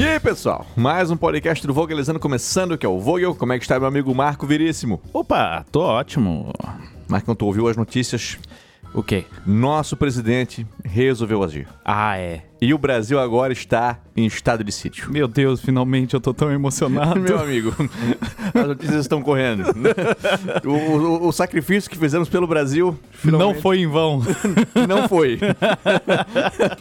E aí, pessoal? Mais um podcast do Vogelizando começando, que é o Vogel. Como é que está meu amigo Marco Veríssimo? Opa, tô ótimo. Marcão, tu ouviu as notícias? O quê? Nosso presidente resolveu agir. Ah, é. E o Brasil agora está em estado de sítio. Meu Deus, finalmente eu tô tão emocionado. Meu amigo, as notícias estão correndo. O, o- o sacrifício que fizemos pelo Brasil Não finalmente foi em vão. não foi.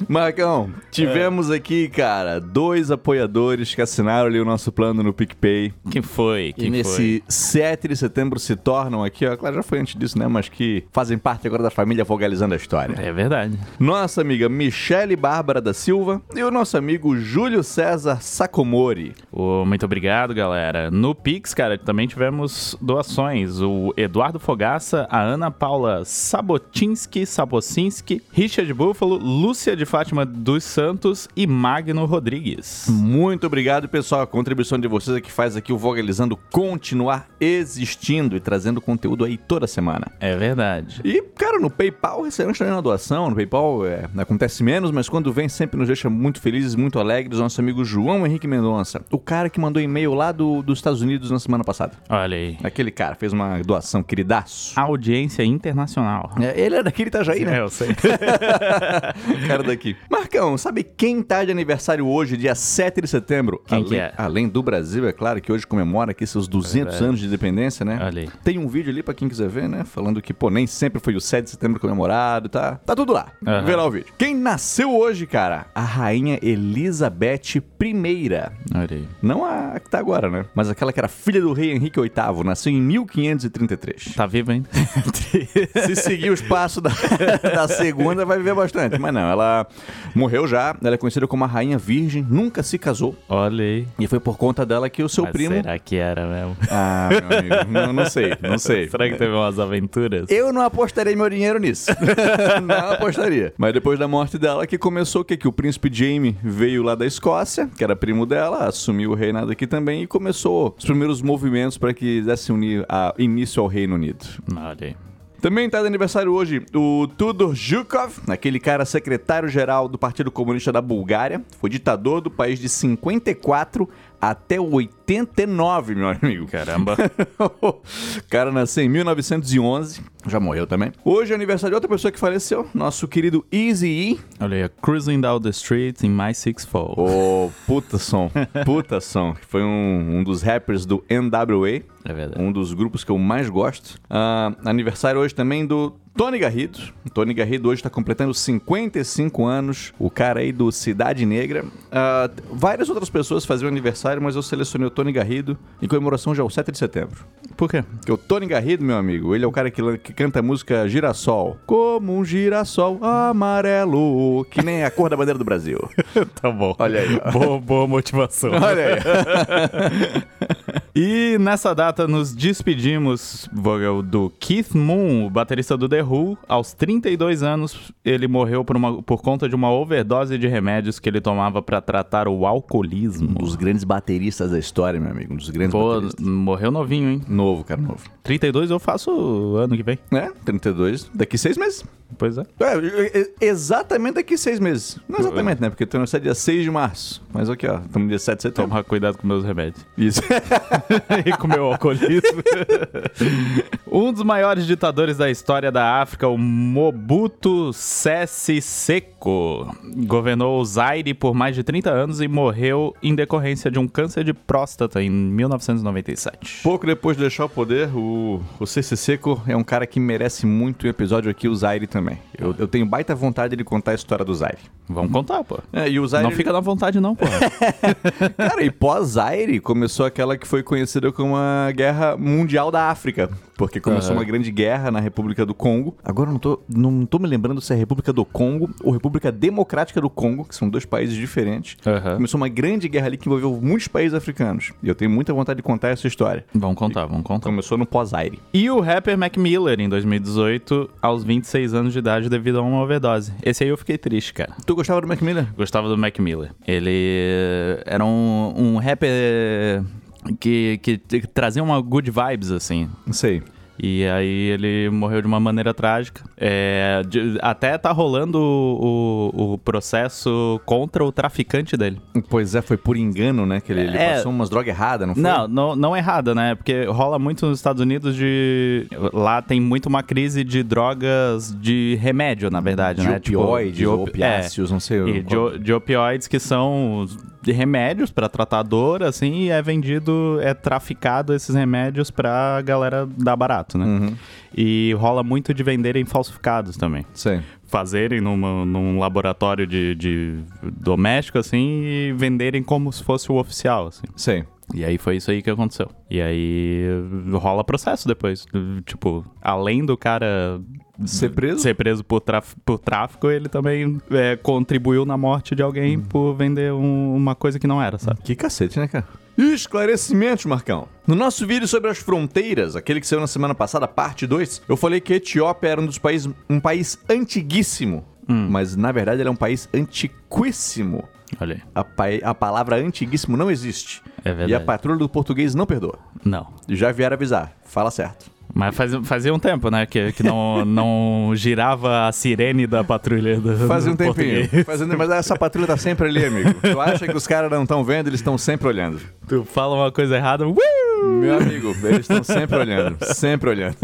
Marcão, tivemos aqui, cara, dois apoiadores que assinaram ali o nosso plano no PicPay. Quem foi? E Quem nesse 7 de setembro se tornam aqui, ó, claro, já foi antes disso, né? Mas que fazem parte agora da família Vogalizando a História. foi? É verdade. Nossa amiga Michele Bárbara da Silva e o nosso amigo Júlio César Sacomori. Ô, muito obrigado, galera. No Pix, cara, também tivemos doações. O Eduardo Fogaça, a Ana Paula Sabotinski, Sabocinski, Richard Buffalo, Lúcia de Fátima dos Santos e Magno Rodrigues. Muito obrigado, pessoal. A contribuição de vocês é que faz aqui o Vogalizando continuar existindo e trazendo conteúdo aí toda semana. É verdade. E, cara, no PayPal recebemos também uma doação. No PayPal é, acontece menos, mas quando vem sempre nos deixa muito felizes, muito alegres. Nosso amigo João Henrique Mendonça, o cara que mandou e-mail lá do- dos Estados Unidos na semana passada. Olha aí. Aquele cara fez uma doação, queridaço. Audiência internacional. É, Ele é daqui de Itajaí, né? É, eu sei. O cara daqui. Marcão, sabe quem tá de aniversário hoje, dia 7 de setembro? Quem além, que é? Além do Brasil, é claro, que hoje comemora aqui seus 200 Verdade. anos de independência, né? Olha aí. Tem um vídeo ali pra quem quiser ver, né? Falando que, pô, nem sempre foi o 7 de setembro comemorado, tá? Tá tudo lá. Aham. Vê lá o vídeo. Quem nasceu hoje, cara? A rainha Elizabeth I. Olha aí. Não a que tá agora, né? Mas aquela que era filha do rei Henrique VIII, nasceu em 1533. Tá vivo ainda? Se seguir os passos da, da segunda, vai viver bastante. Mas não, ela morreu já. Ela é conhecida como a Rainha Virgem, nunca se casou. Olha aí. E foi por conta dela que o seu Mas primo. Será que era mesmo? Ah, meu amigo, não, não sei, não sei. Será que teve umas aventuras? Eu não apostaria meu dinheiro nisso. não apostaria. Mas depois da morte dela que começou o quê? Que o príncipe Jamie veio lá da Escócia, que era primo dela, assumiu o reinado aqui também e começou os primeiros movimentos para que desse unir a início ao Reino Unido. Olha aí. Também tá de aniversário hoje o Tudor Zhukov, aquele cara secretário-geral do Partido Comunista da Bulgária. Foi ditador do país de 54 até 89, meu amigo. Caramba. o cara nasceu em 1911, já morreu também. Hoje é aniversário de outra pessoa que faleceu, nosso querido Easy Olha aí. Cruising down the street in my six fold. Ô, puta som, puta som. Foi um, um dos rappers do NWA, É verdade. um dos grupos que eu mais gosto. Ah, aniversário hoje também do Tony Garrido. Tony Garrido hoje está completando 55 anos. O cara aí do Cidade Negra. Ah, várias outras pessoas faziam aniversário, mas eu selecionei o Tony Garrido em comemoração já ao 7 de setembro. Por quê? Porque o Tony Garrido, meu amigo, ele é o cara que, que canta a música Girassol. Como um girassol amarelo, que nem a cor da bandeira do Brasil. tá bom. Olha aí, ó. Boa, boa motivação. Olha aí. E nessa data nos despedimos, Vogel, do Keith Moon, o baterista do The Who. Aos 32 anos, ele morreu por, uma- por conta de uma overdose de remédios que ele tomava pra tratar o Um alcoolismo. dos grandes bateristas da história, meu amigo. Um dos grandes Pô, bateristas. morreu novinho, hein? Novo, cara, novo. 32 eu faço ano que vem. É, 32. Daqui seis meses. Pois é. É, exatamente daqui seis meses. Não exatamente, né? Porque não sai dia 6 de março. Mas aqui, ó. Estamos dia 7 de setembro. Tomar cuidado com meus remédios. Isso. e com meu alcoolismo. um dos maiores ditadores da história da África, o Mobutu Sese Seko, governou o Zaire por mais de 30 anos e morreu em decorrência de um câncer de próstata em 1997. Pouco depois de deixar o poder, o, o CC Seco é um cara que merece muito um episódio aqui, o Zaire também. Eu, eu tenho baita vontade de contar a história do Zaire. Vamos contar, pô. É, e o Zaire... Não fica na vontade não, pô. Cara, e pós-Zaire começou aquela que foi conhecida como a Guerra Mundial da África. Porque começou Aham. uma grande guerra na República do Congo. Agora eu não tô, não tô me lembrando se é República do Congo ou República Democrática do Congo, que são dois países diferentes. Aham. Começou uma grande guerra ali que envolveu muitos países africanos. E eu tenho muita vontade de contar essa história. Vamos contar, vamos contar. Começou no pós-Zaire. E o rapper Mac Miller, em 2018, aos 26 anos de idade, devido a uma overdose. Esse aí eu fiquei triste, cara. Tu gostava do Mac Miller? Gostava do Mac Miller. Ele era um, um rapper que, que, que trazia uma good vibes, assim. Não sei. E aí ele morreu de uma maneira trágica. É, de- até tá rolando o, o- o processo contra o traficante dele. Pois é, foi por engano, né? Que ele, ele É. passou umas drogas erradas, não foi? Não, não, não errada, né? Porque rola muito nos Estados Unidos de. Lá tem muito uma crise de drogas de remédio, na verdade, De né? opioides, de op- opiáceos, não sei. E de, de opioides que são de remédios pra tratar dor, assim, e é vendido, é traficado esses remédios pra galera dar barato, né? Uhum, E rola muito de venderem falsificados também. sei. Fazerem numa- num laboratório de, de doméstico, assim, e venderem como se fosse o oficial, assim. Sei. E aí foi isso aí que aconteceu. E aí rola processo depois. Tipo, além do cara Ser preso? ser preso por, traf- por tráfico, ele também é, contribuiu na morte de alguém por vender um- uma coisa que não era, sabe? Que cacete, né, cara? E esclarecimentos, Marcão. No nosso vídeo sobre as fronteiras, aquele que saiu na semana passada, parte 2, eu falei que a Etiópia era um dos países, um país antiguíssimo. Mas na verdade ele é um país antiquíssimo. Olha aí. A, pai- a palavra antiguíssimo não existe. É E a verdade. patrulha do português não perdoa. Não. Já vieram avisar. Fala certo. Mas fazia, fazia um tempo, né? Que, que não, não girava a sirene da patrulha do Fazia um tempinho. um- Mas essa patrulha tá sempre ali, amigo. Tu acha que os caras não estão vendo, eles estão sempre olhando. Tu fala uma coisa errada, uh! Meu amigo, eles estão sempre olhando, sempre olhando.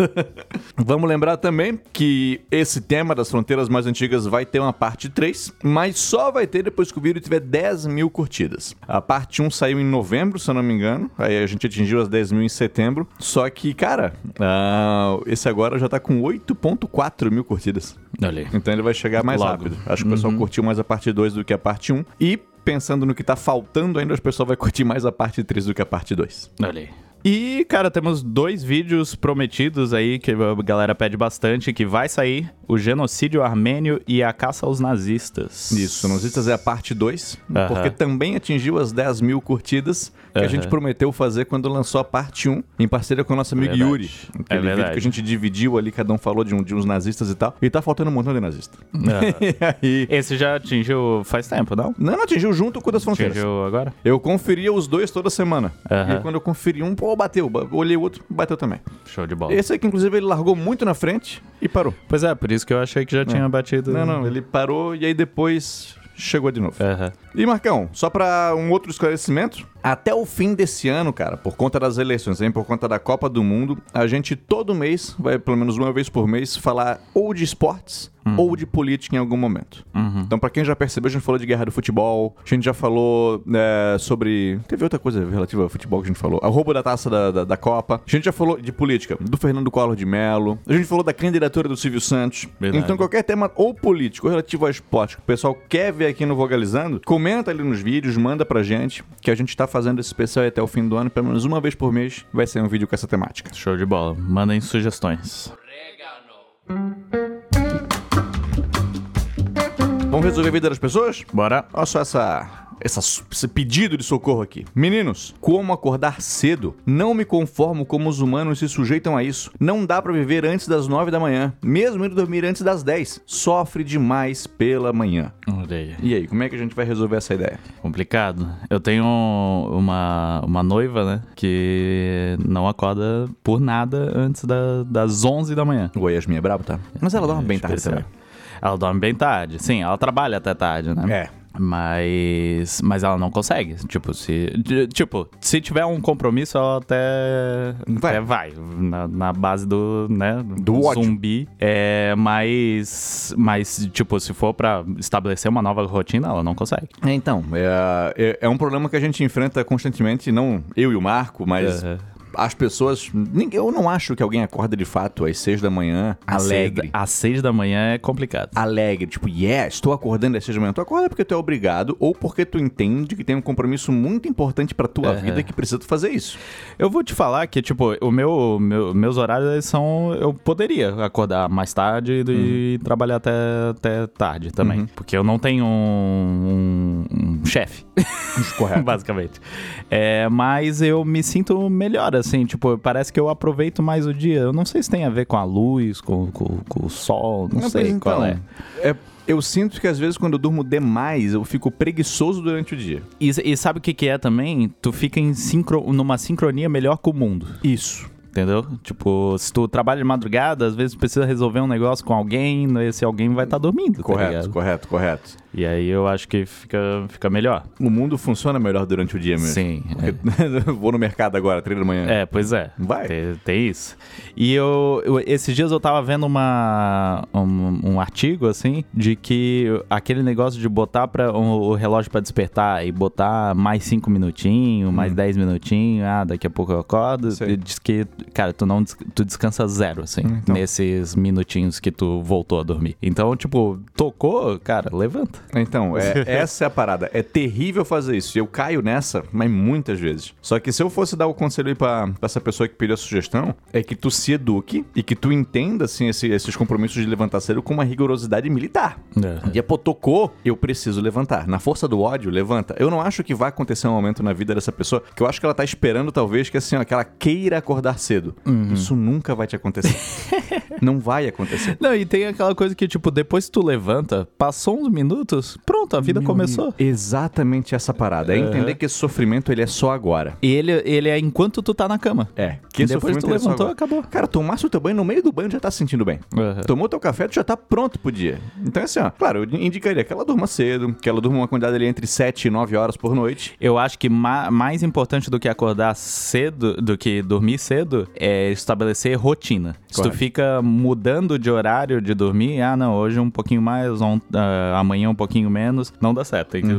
Vamos lembrar também que esse tema das fronteiras mais antigas vai ter uma parte 3, mas só vai ter depois que o vídeo tiver 10 mil curtidas. A parte 1 saiu em novembro, se eu não me engano, aí a gente atingiu as 10 mil em setembro, só que, cara, ah, esse agora já tá com 8.4 mil curtidas. Olha. Então ele vai chegar mais Logo. rápido. Acho que o pessoal curtiu mais a parte 2 do que a parte 1. E pensando no que tá faltando ainda, o pessoal vai curtir mais a parte 3 do que a parte 2. Olha aí. E, cara, temos dois vídeos prometidos aí que a galera pede bastante, que vai sair, o genocídio armênio e a caça aos nazistas. Isso, Nazistas é a parte 2, Aham. porque também atingiu as 10 mil curtidas que a Aham. gente prometeu fazer quando lançou a parte 1, em parceria com o nosso amigo Verdade. Yuri. É Aquele vídeo verdade. que a gente dividiu ali, cada um falou de, um, de uns nazistas e tal. E tá faltando um montão de nazista. Aham. e aí... Esse já atingiu faz tempo, não? Não, não atingiu junto com o das fronteiras. Atingiu agora? Eu conferia os dois toda semana. E quando eu conferi um, pô, bateu. Ba- Olhei o outro, bateu também. Show de bola. Esse aqui, inclusive, ele largou muito na frente e parou. Pois é, por isso que eu achei que já tinha batido. Não, não, ele parou e aí depois chegou de novo. Aham. E Marcão, só pra um outro esclarecimento, até o fim desse ano, cara, por conta das eleições, hein, por conta da Copa do Mundo, a gente todo mês, vai pelo menos uma vez por mês, falar ou de esportes ou de política em algum momento. Então, pra quem já percebeu, a gente falou de guerra do futebol, a gente já falou é, sobre. Teve outra coisa relativa ao futebol que a gente falou. O roubo da taça da, da, da Copa. A gente já falou de política, do Fernando Collor de Mello. A gente falou da candidatura do Silvio Santos. Verdade. Então, qualquer tema ou político ou relativo ao esporte que o pessoal quer ver aqui no Vogalizando, comenta ali nos vídeos, manda pra gente, que a gente tá fazendo esse especial aí até o fim do ano, pelo menos uma vez por mês vai sair um vídeo com essa temática. Show de bola. Mandem sugestões. Vamos resolver a vida das pessoas? Bora. Olha só essa, essa- esse pedido de socorro aqui. Meninos, como acordar cedo? Não me conformo como os humanos se sujeitam a isso. Não dá pra viver antes das 9 da manhã, mesmo indo dormir antes das 10. Sofre demais pela manhã. Aí. E aí, como é que a gente vai resolver essa ideia? Complicado. Eu tenho uma, uma noiva, né? Que não acorda por nada antes da- das 11 da manhã. O Yasmin é brabo, tá? Mas ela dorme bem tarde também. Ela dorme bem tarde. Sim, ela trabalha até tarde, né? É. Mas, mas ela não consegue. Tipo, se, tipo, se tiver um compromisso, ela até Vai. até vai na, na base do, né, Do zumbi. É, mas, mas, tipo, se for pra estabelecer uma nova rotina, ela não consegue. É, então, é, é, é um problema que a gente enfrenta constantemente, não eu e o Marco, mas Aham. As pessoas. Eu não acho que alguém acorda de fato às seis da manhã alegre. Às seis da manhã é complicado. Alegre, tipo, yeah, estou acordando às seis da manhã. Tu acorda porque tu é obrigado ou porque tu entende que tem um compromisso muito importante pra tua Aham. vida que precisa tu fazer isso. Eu vou te falar que, tipo, o meu, meu- meus horários são. Eu poderia acordar mais tarde e trabalhar até, até tarde também. Porque eu não tenho um, um- um chefe. Correto. basicamente. É, mas eu me sinto melhor, assim, tipo, parece que eu aproveito mais o dia. Eu não sei se tem a ver com a luz, com, com- com o sol, não, Não, sei pois qual então, é. é, Eu sinto que às vezes quando eu durmo demais, eu fico preguiçoso durante o dia. E, e sabe o que, que é também? Tu fica em sincro, numa sincronia melhor com o mundo. Isso. entendeu? Tipo, se tu trabalha de madrugada, às vezes precisa resolver um negócio com alguém, esse alguém vai estar tá dormindo, tá Correto, ligado? correto, correto. E aí eu acho que fica, fica melhor. O mundo funciona melhor durante o dia mesmo. Sim. Porque Vou no mercado agora, três da manhã. É, pois é. Vai. Tem, tem isso. E eu, eu- esses dias eu tava vendo uma, um, um artigo, assim, de que aquele negócio de botar pra, o, o relógio pra despertar e botar mais cinco minutinhos, mais dez minutinhos, ah, daqui a pouco eu acordo, Sei. diz que, cara, tu não tu descansa zero, assim, Então. nesses minutinhos que tu voltou a dormir. Então, tipo, tocou, cara, levanta. Então, é- essa é a parada. É terrível fazer isso. E eu caio nessa, mas muitas vezes. Só que se eu fosse dar o conselho aí pra, pra essa pessoa que pediu a sugestão, é que tu se eduque e que tu entenda, assim, esse- esses compromissos de levantar cedo com uma rigorosidade militar. E, pô, tocou, eu preciso levantar. Na força do ódio, levanta. Eu não acho que vai acontecer um momento na vida dessa pessoa que eu acho que ela tá esperando, talvez, que assim, ó, que ela queira acordar cedo. Isso nunca vai te acontecer. não vai acontecer. Não, e tem aquela coisa que, tipo, depois que tu levanta, passou uns minutos, pronto, a vida Meu começou. amigo, Exatamente essa parada. É entender que esse sofrimento ele é só agora. E ele, ele é enquanto tu tá na cama. É. Que Depois tu é levantou, acabou. Cara, tomasse o teu banho no meio do banho já tá se sentindo bem. Uhum. Tomou teu café, tu já tá pronto pro dia. Então, assim, ó, claro, eu indicaria que ela durma cedo, que ela durma uma quantidade ali entre 7 e 9 horas por noite. Eu acho que ma- mais importante do que acordar cedo, do que dormir cedo, é estabelecer rotina. Se tu Correto. fica mudando de horário de dormir, ah, não, hoje um pouquinho mais, on- ah, amanhã um pouquinho menos, não dá certo. Tem que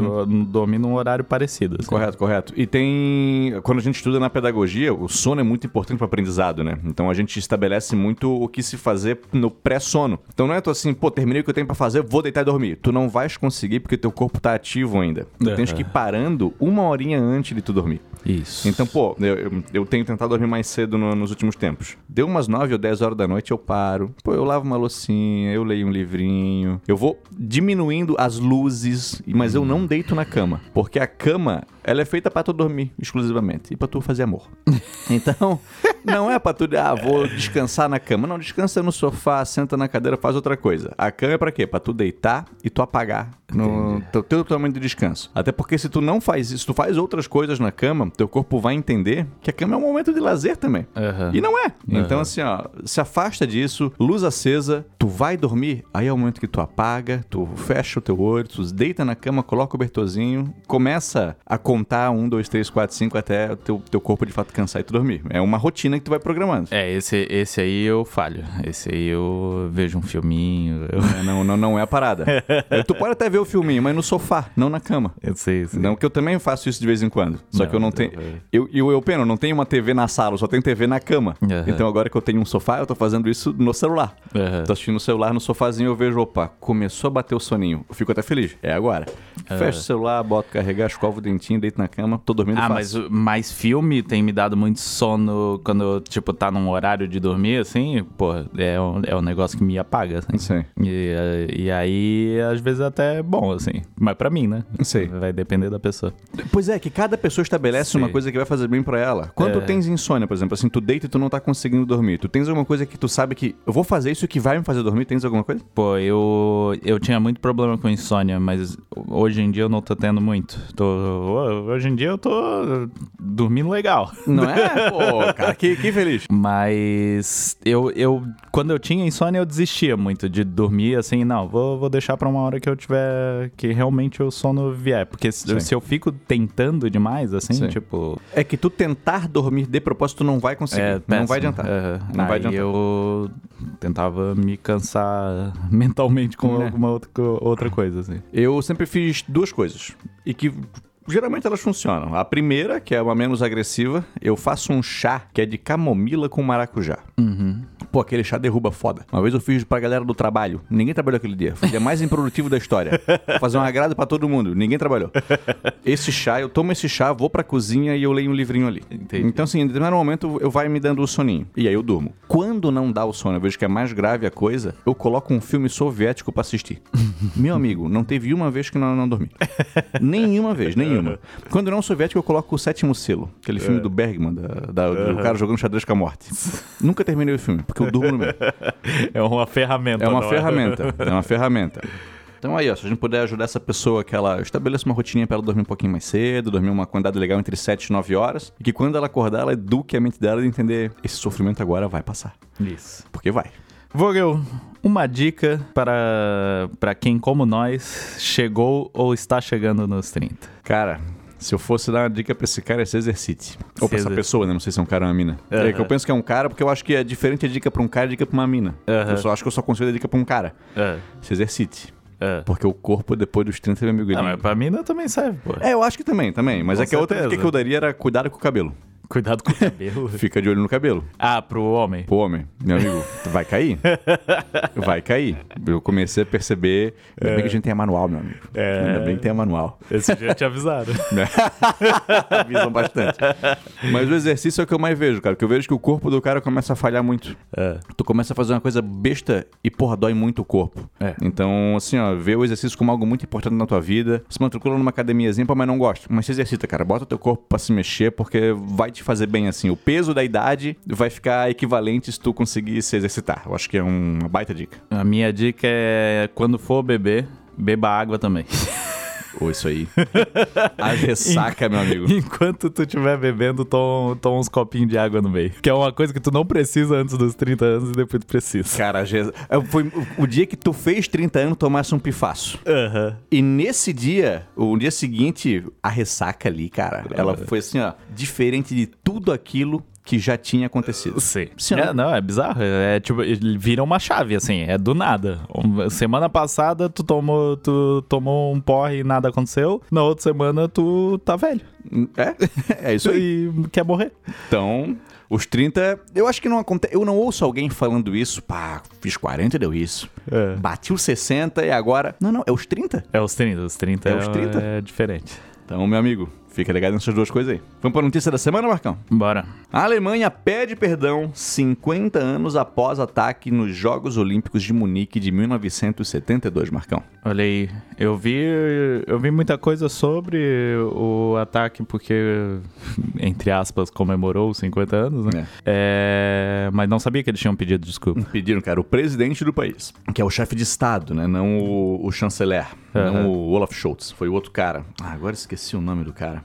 dormir num horário parecido. assim. Correto, correto. E tem. Quando a gente estuda na pedagogia, o sono é muito importante para aprendizado, né? Então a gente estabelece muito o que se fazer no pré-sono. Então não é tu assim, pô, terminei o que eu tenho para fazer, vou deitar e dormir. Tu não vais conseguir porque teu corpo tá ativo ainda. Tu tens que ir parando uma horinha antes de tu dormir. Isso. Então, pô, eu, eu, tenho tentado dormir mais cedo no- nos últimos tempos. Deu umas 9 ou 10 horas da noite, eu paro. Pô, eu lavo uma loucinha, eu leio um livrinho. Eu vou diminuindo as luzes, mas eu não deito na cama. Porque a cama, ela é feita pra tu dormir exclusivamente e pra tu fazer amor. Então, não é pra tu, ah, vou descansar na cama. Não, descansa no sofá, senta na cadeira, faz outra coisa. A cama é pra quê? Pra tu deitar e tu apagar no teu, teu tamanho de descanso. Até porque se tu não faz isso, tu faz outras coisas na cama, teu corpo vai entender que a cama é um momento de lazer também. Aham. E não é. Então, assim, ó, se afasta disso, luz acesa, tu vai dormir, aí é o momento que tu apaga, tu fecha o teu olho, tu deita na cama, coloca o cobertorzinho, começa a contar um, dois, três, quatro, cinco, até o teu, teu corpo de fato cansar e tu dormir. É uma rotina que tu vai programando. É, esse, esse aí eu falho. Esse aí eu vejo um filminho. Eu, É, não, não, não é a parada. Tu pode até ver o filminho, mas no sofá, não na cama. eu sei, sei. Não, que eu também faço isso de vez em quando. Só Não, que eu não eu- tenho. Eu, eu, eu, pena, eu não tenho uma TV na sala, eu só tenho TV na cama. Aham. Então agora que eu tenho um sofá, eu tô fazendo isso no celular. Aham. Tô assistindo no celular, no sofazinho, eu vejo, opa, começou a bater o soninho. Eu fico até feliz. É agora. Fecho o celular, boto carregar, escovo o dentinho, deito na cama, tô dormindo Ah, fácil. mas, o- mas filme tem me dado muito sono quando, tipo, tá num horário de dormir, assim, pô, é um, é um negócio que me apaga, assim. Sim. E, e aí, às vezes até é bom, assim. Mas pra mim, né? Sei. Vai depender da pessoa. Pois é, que cada pessoa estabelece Sim. uma coisa que vai fazer bem pra ela. Quando tu É. tens insônia, por exemplo, assim, tu deita e tu não tá conseguindo dormir. Tu tens alguma coisa que tu sabe que eu vou fazer isso que vai me fazer dormir? Tens alguma coisa? Pô, eu, eu tinha muito problema com insônia, mas hoje em dia eu não tô tendo muito. Tô, hoje em dia eu tô dormindo legal. Não é? Pô, cara, que, que feliz. Mas eu, eu, quando eu tinha insônia, eu desistia muito de dormir assim, não, vou, vou deixar pra uma hora que eu tiver, que realmente o sono vier. Porque se, se eu fico tentando demais, assim, Sim. tipo. É que tu tentar dormir de propósito não vai conseguir. É, não vai adiantar. Aham. Não vai Aí adiantar. eu tentava me cansar mentalmente com É. alguma outra, outra coisa, assim. Eu sempre fiz duas coisas. E que geralmente elas funcionam. A primeira, que é uma menos agressiva, eu faço um chá que é de camomila com maracujá. Uhum. Pô, aquele chá derruba foda. Uma vez eu fiz pra galera do trabalho. Ninguém trabalhou aquele dia. Foi o dia mais improdutivo da história. Fazer um agrado pra todo mundo. Ninguém trabalhou. Esse chá, eu tomo esse chá, vou pra cozinha e eu leio um livrinho ali. Entendi. Então, assim, em determinado momento eu vai me dando o soninho. E aí eu durmo. Quando não dá o sono, eu vejo que é mais grave a coisa, eu coloco um filme soviético pra assistir. Meu amigo, não teve uma vez que não, não dormi. nenhuma vez, nenhuma. Quando não é um soviético, eu coloco o sétimo selo. Aquele filme do Bergman, da, da- do cara jogando xadrez com a morte. Nunca terminei o filme, porque É uma ferramenta. É uma não ferramenta. É uma ferramenta. Então aí, ó, se a gente puder ajudar essa pessoa que ela estabeleça uma rotininha pra ela dormir um pouquinho mais cedo, dormir uma quantidade legal entre 7 e 9 horas, e que quando ela acordar, ela eduque a mente dela de entender esse sofrimento agora vai passar. Isso. Porque vai. Vogel, uma dica para, para quem, como nós, chegou ou está chegando nos 30. Cara, se eu fosse dar uma dica pra esse cara, é se exercite. Ou pra essa pessoa, né? Não sei se é um cara ou uma mina. Aham. É que eu penso que é um cara porque eu acho que é diferente a dica pra um cara e a dica pra uma mina. Aham. Eu só acho que eu só consigo dar dica pra um cara. É, Se exercite. é. Porque o corpo, depois dos 30, meu amigo, Não, ele... mas pra mina também serve, pô. É, eu acho que também, também. Mas Com é que a outra certeza. dica que eu daria era cuidado com o cabelo. Cuidado com o cabelo. Fica de olho no cabelo. ah, pro homem. Pô, homem, meu amigo, vai cair. Vai cair. Eu comecei a perceber. Ainda bem que a gente tem a manual, meu amigo. É. Ainda bem que tem a manual. Esse dia te avisaram. Avisam bastante. Mas o exercício é o que eu mais vejo, cara. Porque eu vejo que o corpo do cara começa a falhar muito. É. Tu começa a fazer uma coisa besta e, porra, dói muito o corpo. É. Então, assim, ó, vê o exercício como algo muito importante na tua vida. Se matricula numa academiazinha, mas não gosto. Mas se exercita, cara. Bota teu corpo pra se mexer, porque vai te fazer bem assim. O peso da idade vai ficar equivalente se tu conseguir se exercitar. Eu acho que é uma baita dica. A minha dica é quando for beber, beba água também. Ou isso aí. A ressaca, meu amigo. Enquanto tu estiver bebendo, toma, toma uns copinhos de água no meio. Que é uma coisa que tu não precisa antes dos 30 anos e depois tu precisa. Cara, foi o- dia que tu fez 30 anos, tomasse um pifaço. Aham. E nesse dia, o dia seguinte, a ressaca ali, cara, ela foi assim, ó, diferente de tudo aquilo que já tinha acontecido. Sim. Sim. É, não, é bizarro. É tipo, vira uma chave, assim, é do nada. Semana passada tu tomou, tu tomou um porre e nada aconteceu. Na outra semana tu tá velho. É, é isso aí. E quer morrer. Então, os 30, eu acho que não acontece. Eu não ouço alguém falando isso, pá, fiz 40 e deu isso. É. Bati os 60 e agora. Não, não, é os 30. É os 30, os 30 É é, os 30? é diferente. Então, meu amigo, fica ligado nessas duas coisas aí. Vamos pra notícia da semana, Marcão? Bora. A Alemanha pede perdão 50 anos após ataque nos Jogos Olímpicos de Munique de 1972, Marcão. Olha aí, eu vi, eu vi muita coisa sobre o ataque porque, entre aspas, comemorou os 50 anos, né? É, mas não sabia que eles tinham pedido desculpa. Pediram, cara, o presidente do país, que é o chefe de Estado, né? Não o, o chanceler, Aham. não o Olaf Scholz, foi o outro cara. Ah, agora esqueci o nome do cara.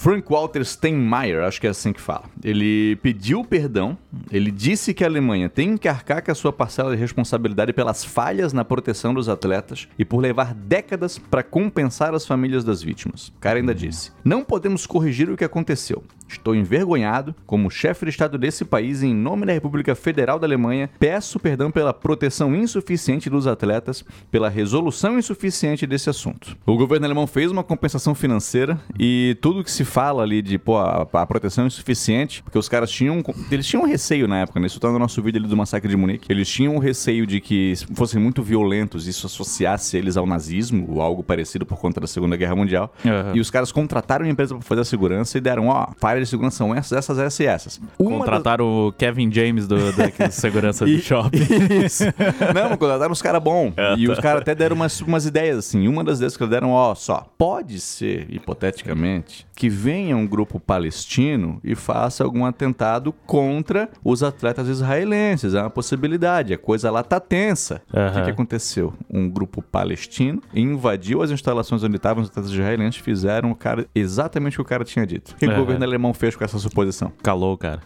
Frank Walter Steinmeier, acho que é assim que fala. Ele pediu perdão, ele disse que a Alemanha tem que arcar com a sua parcela de responsabilidade pelas falhas na proteção dos atletas e por levar décadas para compensar as famílias das vítimas. O cara ainda disse: Não podemos corrigir o que aconteceu. Estou envergonhado, como chefe de Estado desse país, em nome da República Federal da Alemanha, peço perdão pela proteção insuficiente dos atletas, pela resolução insuficiente desse assunto. O governo alemão fez uma compensação financeira e tudo que se fala ali de pô, a, a proteção insuficiente, porque os caras tinham. Eles tinham receio na época, né? Isso tá no nosso vídeo ali do massacre de Munique. Eles tinham receio de que fossem muito violentos, isso associasse eles ao nazismo ou algo parecido por conta da Segunda Guerra Mundial. Aham. E os caras contrataram uma empresa para fazer a segurança e deram, ó, falhas de segurança são essas, essas, essas e essas. Uma das- Contrataram o Kevin James do, daquele segurança do E- shopping. Isso. Não, contrataram uns caras bons. Ah, e tá. os caras até deram umas, umas ideias, assim. Uma das ideias que eles deram, ó, só. Pode ser, hipoteticamente, que venha um grupo palestino e faça algum atentado contra os atletas israelenses. É uma possibilidade. A coisa lá tá tensa. O que, que aconteceu? Um grupo palestino invadiu as instalações onde estavam os atletas israelenses, fizeram o cara exatamente o que o cara tinha dito. O que, que o governo alemão fez com essa suposição? Calou, cara.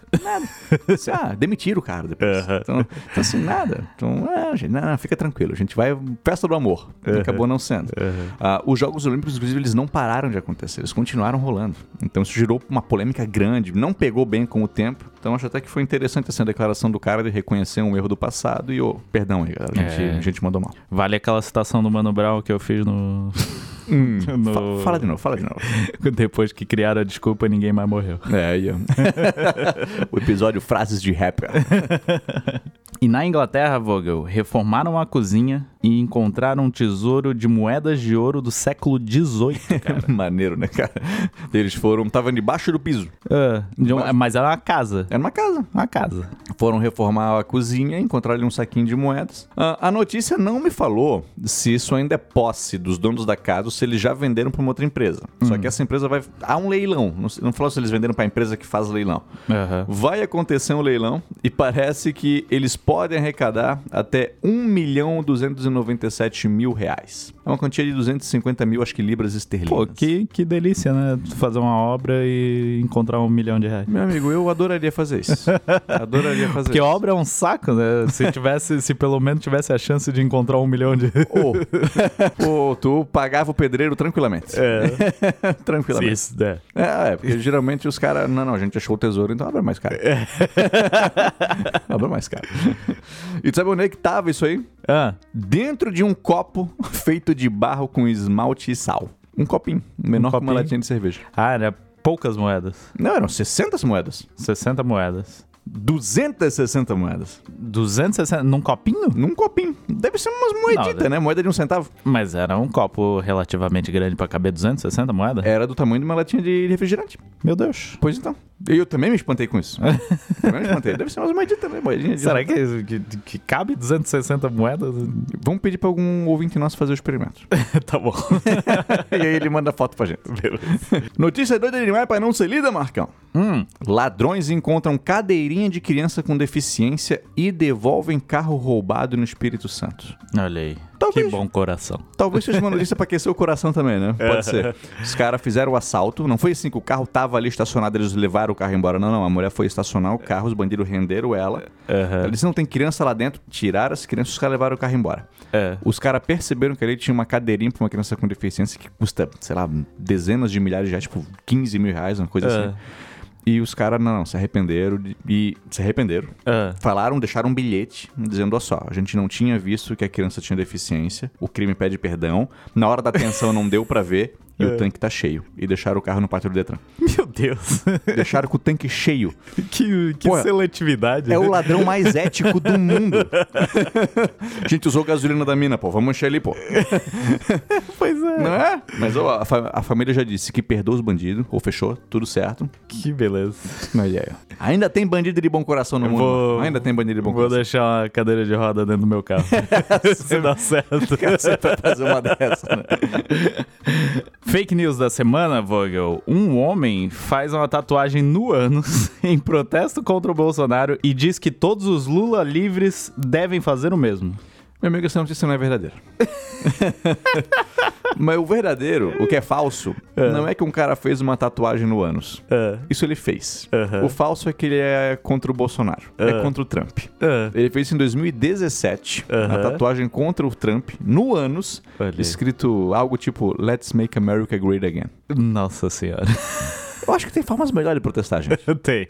Assim, ah, demitiram o cara depois. Aham. Então, então, assim, nada. Então, é, gente, não, não, fica tranquilo. A gente vai. Festa do amor. Acabou não sendo. Ah, os Jogos Olímpicos, inclusive, eles não pararam de acontecer. Eles continuaram rolando. Então, isso gerou uma polêmica grande. Não pegou bem com o tempo. Então, acho até que foi interessante essa declaração do cara de reconhecer um erro do passado e, ô, perdão aí, galera. A gente, É. a gente mandou mal. Vale aquela citação do Mano Brown que eu fiz no. no- Fa- Fala de novo, fala de novo. Depois que criaram a desculpa, ninguém mais morreu. É, ó. o episódio Frases de Rapper. E na Inglaterra, Vogel, reformaram a cozinha e encontraram um tesouro de moedas de ouro do século XVIII. Maneiro, né, cara? Eles foram. Estavam debaixo do piso. De um- mas era uma casa. Era uma casa. Uma casa. Foram reformar a cozinha, encontraram ali um saquinho de moedas. Ah, a notícia não me falou se isso ainda é posse dos donos da casa ou se eles já venderam para uma outra empresa. Só que essa empresa vai. Há um leilão. Não, não falou se eles venderam para a empresa que faz leilão. Aham. Vai acontecer um leilão e parece que eles podem arrecadar até 1 milhão 297 mil reais. É uma quantia de 250 mil, acho que libras esterlinas. Pô, que, que delícia, né? Fazer uma obra e encontrar um milhão de reais. Meu amigo, eu adoraria fazer isso. adoraria fazer Porque isso. obra é um saco, né? Se tivesse, se pelo menos tivesse a chance de encontrar um milhão de. Ô, ô, tu pagava o pedreiro tranquilamente. É, tranquilamente. isso, né? É, é, porque geralmente os caras. Não, não, a gente achou o tesouro, então abra mais caro. abra mais caro. E tu sabe onde é que tava isso aí? Ah, Dentro de um copo feito de barro com esmalte e sal. Um copinho, menor que uma copinho? latinha de cerveja. ah, era poucas moedas. Não, eram 60 moedas. 60 moedas. 260 moedas. 260 num copinho? Num copinho. Deve ser umas moeditas, Não, né? Moeda de um centavo. Mas era um copo relativamente grande pra caber 260 moedas? Era do tamanho de uma latinha de refrigerante. Meu Deus. Pois então. Eu também me espantei com isso. também me espantei. Deve ser umas moeditas, né? Moedinha Será que, que, que cabe 260 moedas? Vamos pedir pra algum ouvinte nosso fazer o experimento. tá bom. e aí ele manda foto pra gente. Notícia doida demais pra não ser lida, Marcão. Hum, Ladrões encontram cadeirinha de criança com deficiência e devolvem carro roubado no Espírito Santo. olha aí. Talvez. Que bom coração. Talvez seja uma notícia pra aquecer o coração também, né? Pode ser. Os caras fizeram o assalto. Não foi assim que o carro tava ali estacionado, eles levaram o carro embora. Não, não. A mulher foi estacionar o carro, os bandidos renderam ela. Aham. Eles não tem criança lá dentro, tiraram as crianças, os caras levaram o carro embora. É. Os caras perceberam que ali tinha uma cadeirinha pra uma criança com deficiência que custa, sei lá, dezenas de milhares de reais, tipo 15 mil reais, uma coisa É. assim. E os caras, não, não, se arrependeram de- e se arrependeram. Ah, Falaram, deixaram um bilhete dizendo, ó só, a gente não tinha visto que a criança tinha deficiência, o crime pede perdão, na hora da atenção não deu pra ver e o tanque tá cheio. E deixaram o carro no pátio do Detran. meu Deus. Deixaram com o tanque cheio. que que Pô, seletividade. É o ladrão mais ético do mundo. a gente usou gasolina da mina, pô, vamos encher ali, pô. Pois é. Não é? Mas ó, a, fa- a família já disse que perdoa os bandidos, ou fechou, tudo certo. Que beleza. Mas é. Ainda tem bandido de bom coração no Eu mundo. vou- Ainda tem bandido de bom Vou coração. deixar uma cadeira de roda dentro do meu carro. Se dá certo. Você vai fazer uma dessa, né? Fake news da semana, Vogel. Um homem faz uma tatuagem no ânus em protesto contra o Bolsonaro e diz que todos os Lula livres devem fazer o mesmo. Meu amigo, essa notícia não é verdadeira. Mas o verdadeiro, o que é falso, não é que um cara fez uma tatuagem no ânus. É. Isso ele fez. O falso é que ele é contra o Bolsonaro. É Ah. contra o Trump. É. Ele fez isso em 2017, a tatuagem contra o Trump, no ânus, escrito algo tipo Let's Make America Great Again. Nossa senhora. Eu acho que tem formas melhores de protestar, gente. Tem.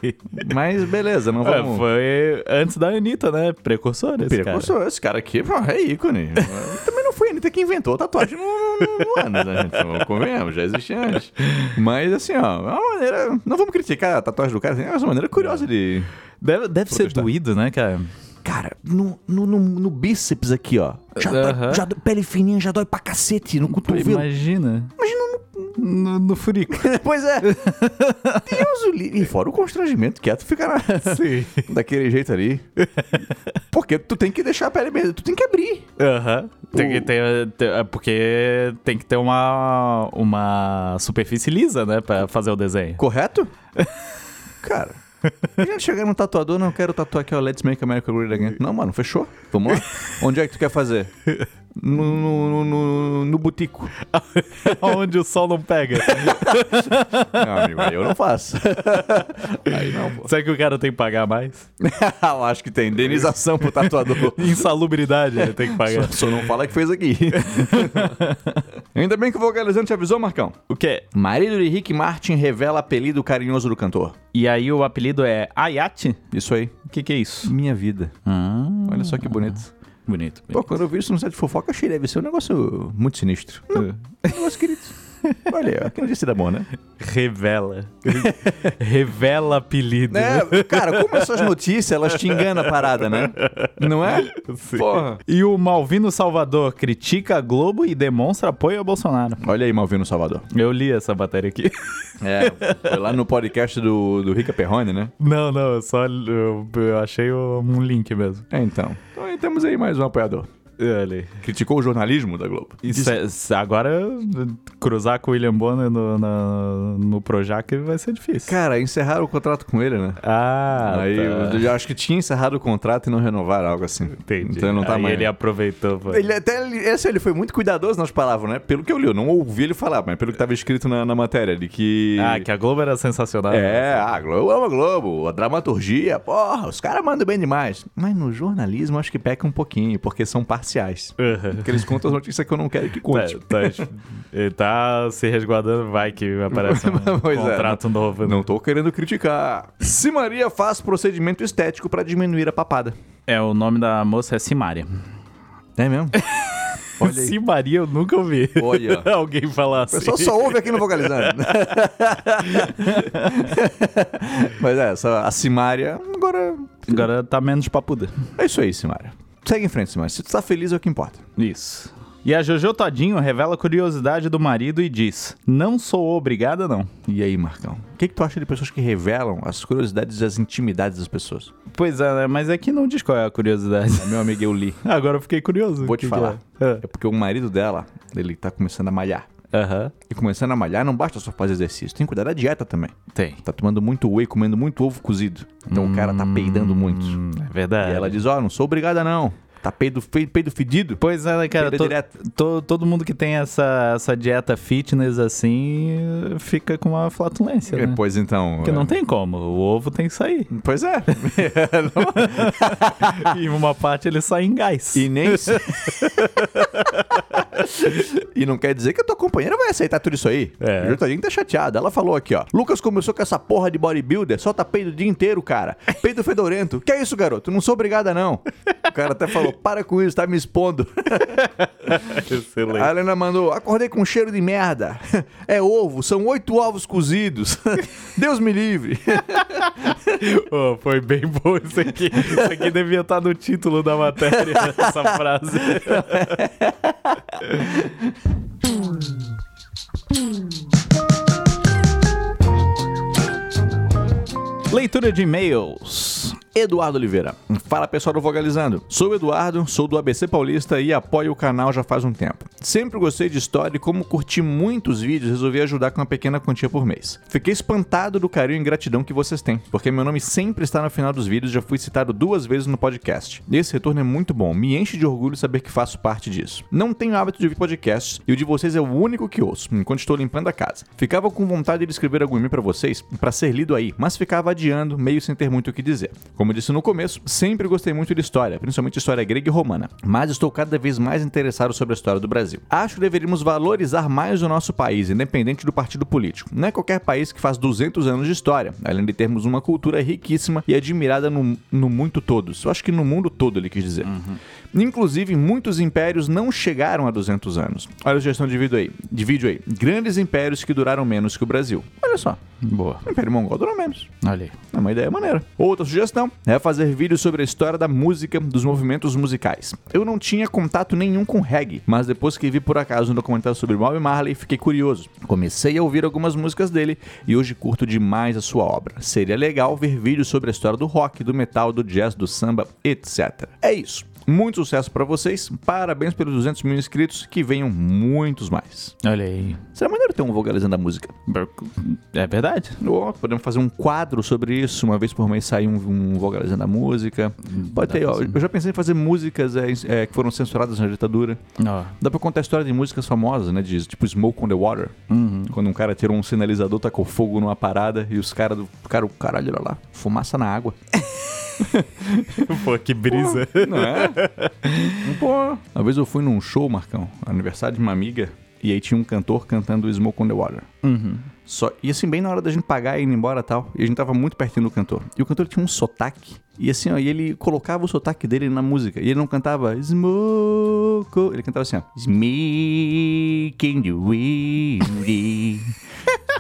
Mas beleza, não É, vamos... foi antes da Anitta, né? Precursor esse Precursor, esse cara aqui é ícone. A Anitta que inventou a tatuagem no, no, no ânus, né, gente? Convenhamos, já existia antes. Mas assim, ó, é uma maneira... Não vamos criticar a tatuagem do cara, assim, é uma maneira curiosa de... cara. Deve, deve ser doído, né, cara? Cara, no, no, no, no bíceps aqui, ó. Já, dói, já dói- pele fininha, já dói pra cacete no cotovelo. Imagina. Imagina No, no furico. Pois é. Deus livre. E fora o constrangimento, que é tu ficar na- Sim. daquele jeito ali. Porque tu tem que deixar a pele mesmo, tu tem que abrir. Aham. Tem que ter, ter- é porque tem que ter uma, uma superfície lisa, né? Pra fazer o desenho. Correto? Cara. Gente chegar no tatuador, não quero tatuar aqui, ó, Let's Make America Great Again. Não, mano, fechou? Vamos lá. Onde é que tu quer fazer? No, no, no, no, butico. Onde o sol não pega. Não, amigo, aí eu não faço. Aí não, pô. Será que o cara tem que pagar mais? eu acho que tem indenização pro tatuador. Insalubridade ele tem que pagar. Só, só não fala que fez aqui. Ainda bem que o vocalizante te avisou, Marcão. O quê? Marido de Rick Martin revela apelido carinhoso do cantor. E aí o apelido é Ayate? Isso aí. O que que é isso? Minha vida. Ah, Olha só que bonito. Bonito. Pô, quando eu vi isso no site de fofoca, achei deve ser um negócio muito sinistro. Não, um negócio querido. Olha que notícia da bom, né? Revela. Revela apelido. né? Cara, como essas notícias, elas te enganam a parada, né? Não é? Sim. Porra. E o Malvino Salvador critica a Globo e demonstra apoio a Bolsonaro. Olha aí, Malvino Salvador. Eu li essa matéria aqui. É, foi lá no podcast do, do Rica Perrone, né? Não, não, eu só eu, eu achei um link mesmo. É, então. Então aí temos aí mais um apoiador. Olha aí. Criticou o jornalismo da Globo. Isso é- se- agora, cruzar com o William Bonner no, na- no Projac vai ser difícil. Cara, encerraram o contrato com ele, né? Ah, aí tá. eu acho que tinha encerrado o contrato e não renovaram, algo assim. Entendi. Então ele não tá Aí mais. ele aproveitou. Ele até esse, ele foi muito cuidadoso nas palavras, né? Pelo que eu li, eu não ouvi ele falar, mas pelo que estava escrito na, na matéria, de que. Ah, que a Globo era sensacional. É, a Globo ama a Globo, a dramaturgia, porra, os caras mandam bem demais. Mas no jornalismo acho que peca um pouquinho, porque são parciais. Uhum. Porque eles contam as notícias que eu não quero que conte. Tá, tá- ele tá se resguardando, vai que aparece um Pois é, contrato novo. né? Não tô querendo criticar. Se Maria faz procedimento estético pra diminuir a papada. É, o nome da moça é Simária. É mesmo? Olha aí. Simaria eu nunca ouvi. Olha. Alguém falar O assim. pessoal só ouve aqui no Vocalizando. Mas é, essa, a Simária, agora. Agora tá menos papuda. É isso aí, Simária. Segue em frente, Simária. Se tu tá feliz é o que importa. Isso. E a Jojo Todinho revela a curiosidade do marido e diz: Não sou obrigada, não. E aí, Marcão? O que, que tu acha de pessoas que revelam as curiosidades e as intimidades das pessoas? Pois é, né? Mas aqui não diz qual é a curiosidade. Meu amigo, eu li. Agora eu fiquei curioso. Vou te falar. é? É porque o marido dela, ele tá começando a malhar. É. Aham. E começando a malhar, não basta só fazer exercício. Tem que cuidar da dieta também. Tem. Tá tomando muito whey, comendo muito ovo cozido. Então o cara tá peidando muito. Hum, é verdade. E ela diz, ó, não sou obrigada não. Tá peido, peido fedido. Pois é, né, cara? To- to- todo mundo que tem essa, essa dieta fitness assim fica com uma flatulência, né? Pois então. Porque é. não tem como. O ovo tem que sair. Pois é. e uma parte ele sai em gás. e nem. e não quer dizer que a tua companheira vai aceitar tudo isso aí. É. A Jotadinha tá chateada. Ela falou aqui, ó. Lucas começou com essa porra de bodybuilder, solta peido o dia inteiro, cara. Peido fedorento. Que é isso, garoto? Não sou obrigada, não. O cara até falou, para com isso, tá me expondo. Excelente. A Helena mandou, acordei com cheiro de merda. É ovo, são oito ovos cozidos. Deus me livre. Ô, foi bem bom isso aqui. Isso aqui devia estar no título da matéria, essa frase. Leitura de e-mails. Eduardo Oliveira. Fala pessoal do Vogalizando. Sou o Eduardo, sou do ABC Paulista e apoio o canal já faz um tempo. Sempre gostei de história e como curti muitos vídeos, resolvi ajudar com uma pequena quantia por mês. Fiquei espantado do carinho e gratidão que vocês têm, porque meu nome sempre está no final dos vídeos e já fui citado duas vezes no podcast. Esse retorno é muito bom, me enche de orgulho saber que faço parte disso. Não tenho hábito de ouvir podcasts e o de vocês é o único que ouço, enquanto estou limpando a casa. Ficava com vontade de escrever algum e-mail pra vocês, pra ser lido aí, mas ficava adiando, meio sem ter muito o que dizer. Como eu disse no começo, sempre gostei muito de história, principalmente história grega e romana, mas estou cada vez mais interessado sobre a história do Brasil. Acho que deveríamos valorizar mais o nosso país, independente do partido político. Não é qualquer país que faz 200 anos de história, além de termos uma cultura riquíssima e admirada no, no muito todos. Eu acho que no mundo todo ele quis dizer. Inclusive, muitos impérios não chegaram a 200 anos. Olha a sugestão de vídeo aí. De vídeo aí. Grandes impérios que duraram menos que o Brasil. Olha só. Boa. O Império Mongol durou menos. Olha aí. É uma ideia maneira. Outra sugestão é fazer vídeos sobre a história da música, dos movimentos musicais. Eu não tinha contato nenhum com reggae, mas depois que vi por acaso um documentário sobre Bob Marley, fiquei curioso. Comecei a ouvir algumas músicas dele e hoje curto demais a sua obra. Seria legal ver vídeos sobre a história do rock, do metal, do jazz, do samba, etc. É isso. Muito sucesso pra vocês, parabéns pelos 200 mil inscritos, que venham muitos mais. Olha aí. Será maneiro ter um vocalizando a música. É verdade. Ó, podemos fazer um quadro sobre isso, uma vez por mês sair um, um vocalizando a música. Pode ter, ó, eu já pensei em fazer músicas é, é, que foram censuradas na ditadura. Ó. Dá pra contar a história de músicas famosas, né? De tipo Smoke on the Water. Quando um cara tirou um sinalizador, tacou fogo numa parada e os caras do. Cara, o caralho, olha lá, fumaça na água. Pô, que brisa. Não é? Pô. Uma vez eu fui num show, Marcão, aniversário de uma amiga. e aí tinha um cantor cantando Smoke on the Water. Uhum. Só, e assim, bem na hora da gente pagar e ir embora e tal, e a gente tava muito pertinho do cantor. E o cantor tinha um sotaque, e assim, ó, e ele colocava o sotaque dele na música, e ele não cantava Smoke, ele cantava assim, ó, Smoke in the wind.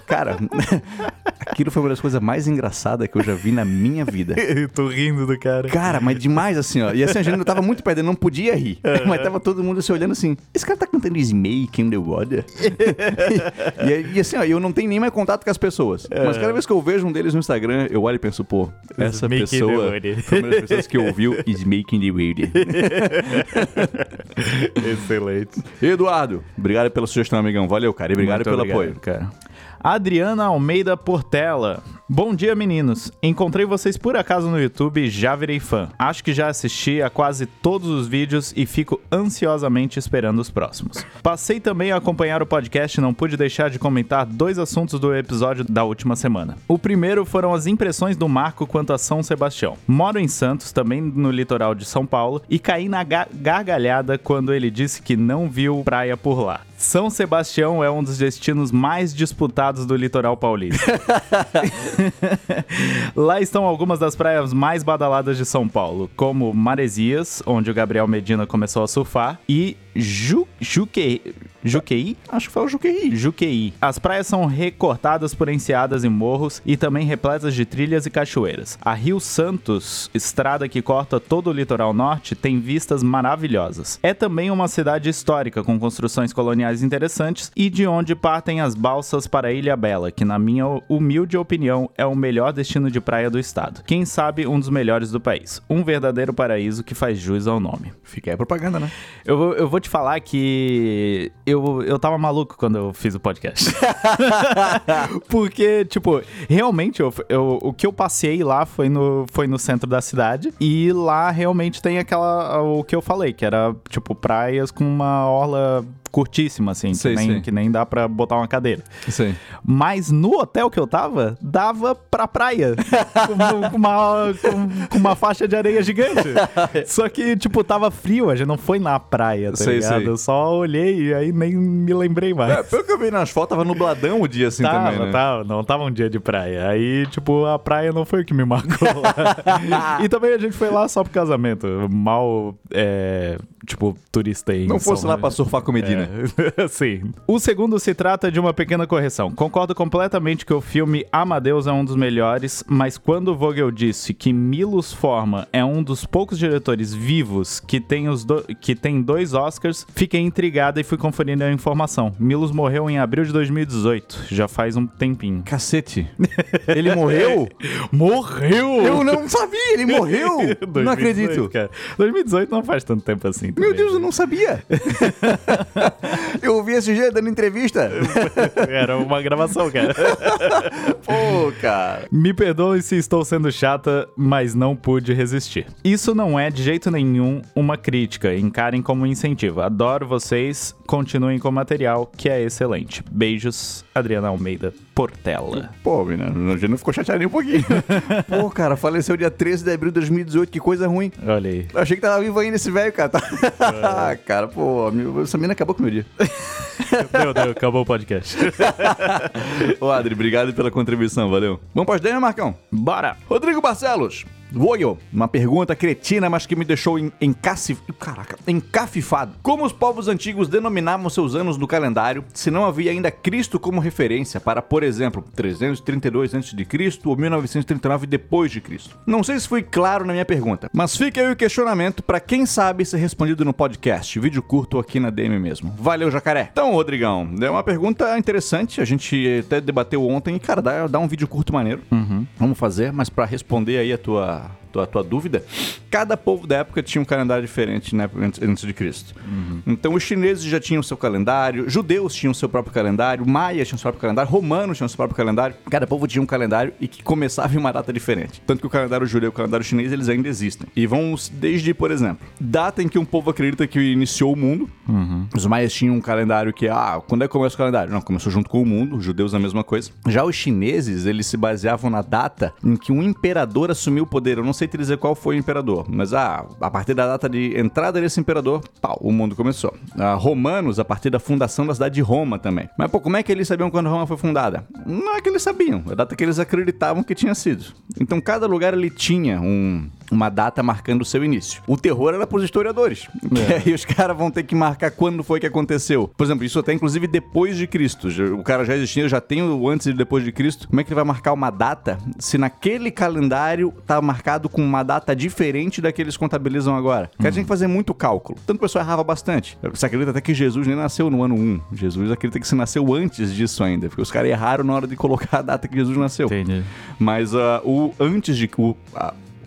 Cara, aquilo foi uma das coisas mais engraçadas que eu já vi na minha vida. Eu tô rindo do cara. Cara, mas demais assim, ó. E assim, a gente não tava muito perto, não podia rir. Mas tava todo mundo se olhando assim. Esse cara tá cantando Snake in the Water? e, e assim, ó, eu não tenho nem mais contato com as pessoas. Mas cada vez que eu vejo um deles no Instagram, eu olho e penso, pô, essa pessoa foi uma das pessoas que ouviu Snake in the Water. Excelente. Eduardo, obrigado pela sugestão, amigão. Valeu, cara. E obrigado Muito pelo obrigado, apoio. cara. Adriana Almeida Portela. Bom dia, meninos. Encontrei vocês por acaso no YouTube e já virei fã. Acho que já assisti a quase todos os vídeos e fico ansiosamente esperando os próximos. Passei também a acompanhar o podcast e não pude deixar de comentar dois assuntos do episódio da última semana. O primeiro foram as impressões do Marco quanto a São Sebastião. Moro em Santos, também no litoral de São Paulo, e caí na ga- gargalhada quando ele disse que não viu praia por lá. São Sebastião é um dos destinos mais disputados do litoral paulista. Lá estão algumas das praias mais badaladas de São Paulo, como Maresias, onde o Gabriel Medina começou a surfar, e Ju, Juqueí? Acho que foi o Juqueí. Juqueí. As praias são recortadas por enseadas e morros e também repletas de trilhas e cachoeiras. A Rio Santos, estrada que corta todo o litoral norte, tem vistas maravilhosas. É também uma cidade histórica com construções coloniais interessantes e de onde partem as balsas para Ilha Bela, que na minha humilde opinião é o melhor destino de praia do estado. Quem sabe um dos melhores do país. Um verdadeiro paraíso que faz jus ao nome. Fica aí a propaganda, né? Eu, vou- eu vou te falar que eu, eu tava maluco quando eu fiz o podcast. Porque, tipo, realmente eu, eu- o que eu passei lá foi no, foi no centro da cidade. E lá realmente tem aquela. O que eu falei, que era, tipo, praias com uma orla curtíssima, assim, que, nem, sei. que nem dá pra botar uma cadeira. Aí. Mas no hotel que eu tava, dava pra praia. com, com uma, com, com uma faixa de areia gigante. Só que, tipo, tava frio, a gente não foi na praia, tá Sei, ligado? sei. Eu só olhei e aí nem me lembrei mais. É, pelo que eu vi nas fotos, tava nubladão o dia assim Tava, também, né? tava, não tava um dia de praia. Aí, tipo, a praia não foi o que me marcou lá. e também a gente foi lá só pro casamento. Mal, é, tipo, turista em Não fosse lá pra surfar com Medina. Sim. O segundo se trata de uma pequena correção. Concordo completamente que o filme Amadeus é um dos melhores, mas quando o Vogel disse que Milos Forman é um dos poucos diretores vivos que tem, os do- que tem dois Oscars, fiquei intrigada e fui conferir a informação. Milos morreu em abril de 2018, já faz um tempinho. Cacete. Ele morreu? Morreu! Eu não sabia, ele morreu! não 2018, acredito. Cara. 2018 não faz tanto tempo assim. Meu também. Deus, eu não sabia. Eu ouvi esse dia dando entrevista. Era uma gravação, cara. Pô, cara. Me perdoe se estou sendo chata, mas não pude resistir. Isso não é de jeito nenhum uma crítica, encarem como um incentivo. Adoro vocês, continuem com o material, que é excelente. Beijos, Adriana Almeida Portela. Pô, menino, a gente não ficou chateado nem um pouquinho. Pô, cara, faleceu dia 13 de abril de 2018, que coisa ruim. Olha aí. Eu achei que tava vivo ainda esse velho, cara. Tá... cara, pô, essa mina acabou com o meu dia. Acabou o podcast. Ô, Adri, obrigado pela contribuição, valeu. Vamos para as 10, Marcão? Bora! Rodrigo Barcelos. Voyo, uma pergunta cretina, mas que me deixou em, encacif... Caraca, encafifado. Como os povos antigos denominavam seus anos no calendário, se não havia ainda Cristo como referência para, por exemplo, 332 a.C. ou 1939 depois de Cristo? Não sei se fui claro na minha pergunta, mas fica aí o questionamento para quem sabe ser respondido no podcast, vídeo curto aqui na DM mesmo. Valeu, jacaré. Então, Rodrigão, é uma pergunta interessante, a gente até debateu ontem e, cara, dá, dá um vídeo curto maneiro. Vamos fazer, mas para responder aí a tua, tua, tua dúvida, cada povo da época tinha um calendário diferente, né, antes, antes de Cristo. Então os chineses já tinham seu calendário, judeus tinham seu próprio calendário, maias tinham seu próprio calendário, romanos tinham seu próprio calendário. Cada povo tinha um calendário e que começava em uma data diferente. Tanto que o calendário judeu e o calendário chinês, eles ainda existem. E vamos desde, por exemplo, data em que um povo acredita que iniciou o mundo. Os maias tinham um calendário que, ah, quando é que começa o calendário? Não, começou junto com o mundo, os judeus a mesma coisa. Já os chineses, eles se baseavam na data em que um imperador assumiu o poder. Eu não sei sei te dizer qual foi o imperador, mas ah, a partir da data de entrada desse imperador, pau, o mundo começou. Ah, romanos, a partir da fundação da cidade de Roma também. Mas, pô, como é que eles sabiam quando Roma foi fundada? Não é que eles sabiam, é a data que eles acreditavam que tinha sido. Então, cada lugar ele tinha um, uma data marcando o seu início. O terror era pros historiadores. É. E aí os caras vão ter que marcar quando foi que aconteceu. Por exemplo, isso até inclusive depois de Cristo. O cara já existia, já tem o antes e depois de Cristo. Como é que ele vai marcar uma data se naquele calendário tá marcado com uma data diferente da que eles contabilizam agora? Uhum. gente tem que fazer muito cálculo. Tanto o pessoal errava bastante. Você acredita até que Jesus nem nasceu no ano 1. Jesus acredita que se nasceu antes disso ainda. Porque os caras erraram na hora de colocar a data que Jesus nasceu. Entendi. Mas uh, o antes de. O,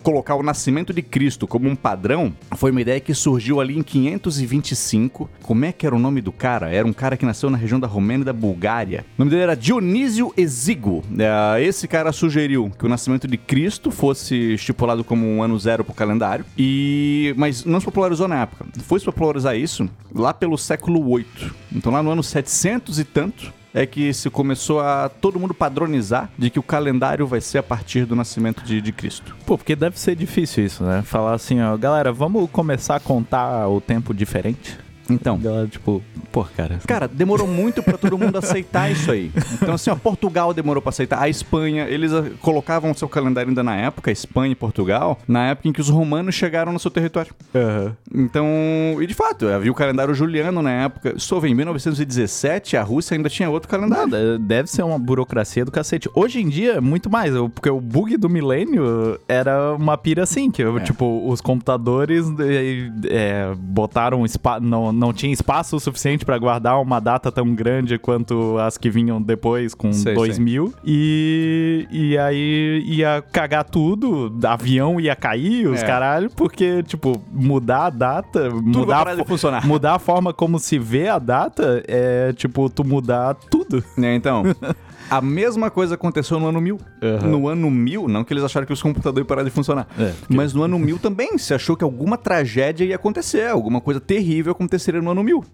colocar o nascimento de Cristo como um padrão foi uma ideia que surgiu ali em 525. Como é que era o nome do cara? Era um cara que nasceu na região da Romênia e da Bulgária. O nome dele era Dionísio Exíguo. É, esse cara sugeriu que o nascimento de Cristo fosse estipulado como um ano zero pro calendário, e mas não se popularizou na época. Foi se popularizar isso lá pelo século 8. Então lá no ano 700 e tanto, é que se começou a todo mundo padronizar de que o calendário vai ser a partir do nascimento de, de Cristo. Pô, porque deve ser difícil isso, né? Falar assim, ó, galera, vamos começar a contar o tempo diferente? Então. Ela, tipo, pô, cara. Cara, demorou muito para todo mundo aceitar isso aí. Então, assim, ó, Portugal demorou para aceitar. A Espanha, eles ah, colocavam seu calendário ainda na época, Espanha e Portugal, na época em que os romanos chegaram no seu território. Uhum. Então, e de fato, havia o calendário juliano na época. Estou em 1917, a Rússia ainda tinha outro calendário. Não, deve ser uma burocracia do cacete. Hoje em dia, muito mais, porque o bug do milênio era uma pira assim, que, é. tipo, os computadores é, botaram espaço. Não, não tinha espaço suficiente para guardar uma data tão grande quanto as que vinham depois com sei, 2000. Sei. E, e aí ia cagar tudo, avião ia cair, os é. caralho, porque, tipo, mudar a data, tudo mudar, a, funcionar. mudar a forma como se vê a data é, tipo, tu mudar tudo. É, então. A mesma coisa aconteceu no ano 1000. Uhum. No ano 1000, não que eles acharam que os computadores iam parar de funcionar, é, mas no ano 1000 também se achou que alguma tragédia ia acontecer, alguma coisa terrível aconteceria no ano 1000. Uhum.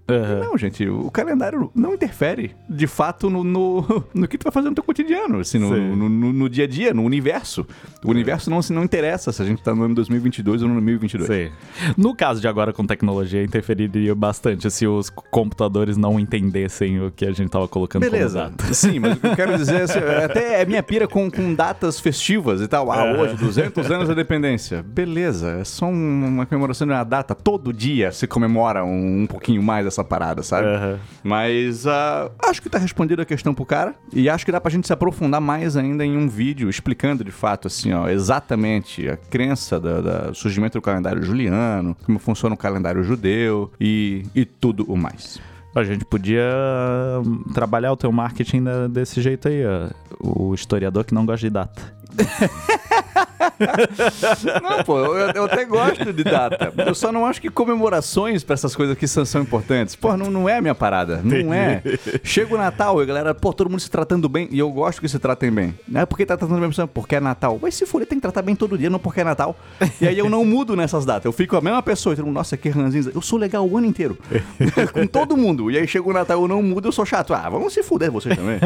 Não, gente, o calendário não interfere de fato no, no, no que tu vai fazer no teu cotidiano, assim, no, no, no, no, dia a dia, no universo. O universo não, assim, não interessa se a gente tá no ano 2022 ou no ano 2022. Sim. No caso de agora com tecnologia, interferiria bastante se os computadores não entendessem o que a gente tava colocando Beleza. Sim, mas o que eu quero dizer, assim, até é minha pira com, com datas festivas e tal. Ah, é. hoje, 200 anos da independência. Beleza, é só uma comemoração de uma data. Todo dia se comemora um, um pouquinho mais essa parada, sabe? Uhum. Mas uh, acho que tá respondida a questão pro cara. E acho que dá pra gente se aprofundar mais ainda em um vídeo explicando de fato, assim, ó, exatamente a crença do, do surgimento do calendário juliano, como funciona o calendário judeu e, e tudo o mais. A gente podia hum, trabalhar o teu marketing desse jeito aí, ó. o historiador que não gosta de data. Não, pô, eu, eu, até gosto de data. Eu só não acho que comemorações para essas coisas aqui são, são importantes. Pô, não, não é a minha parada. Não é. Chega o Natal e a galera, pô, todo mundo se tratando bem. E eu gosto que se tratem bem. Não é porque tá tratando bem, porque é Natal. Mas se for, tem que tratar bem todo dia, não porque é Natal. E aí eu não mudo nessas datas. Eu fico a mesma pessoa. E mundo, nossa, que ranzinza. Eu sou legal o ano inteiro. Com todo mundo. E aí chega o Natal, eu não mudo, eu sou chato. Ah, vamos se fuder vocês também.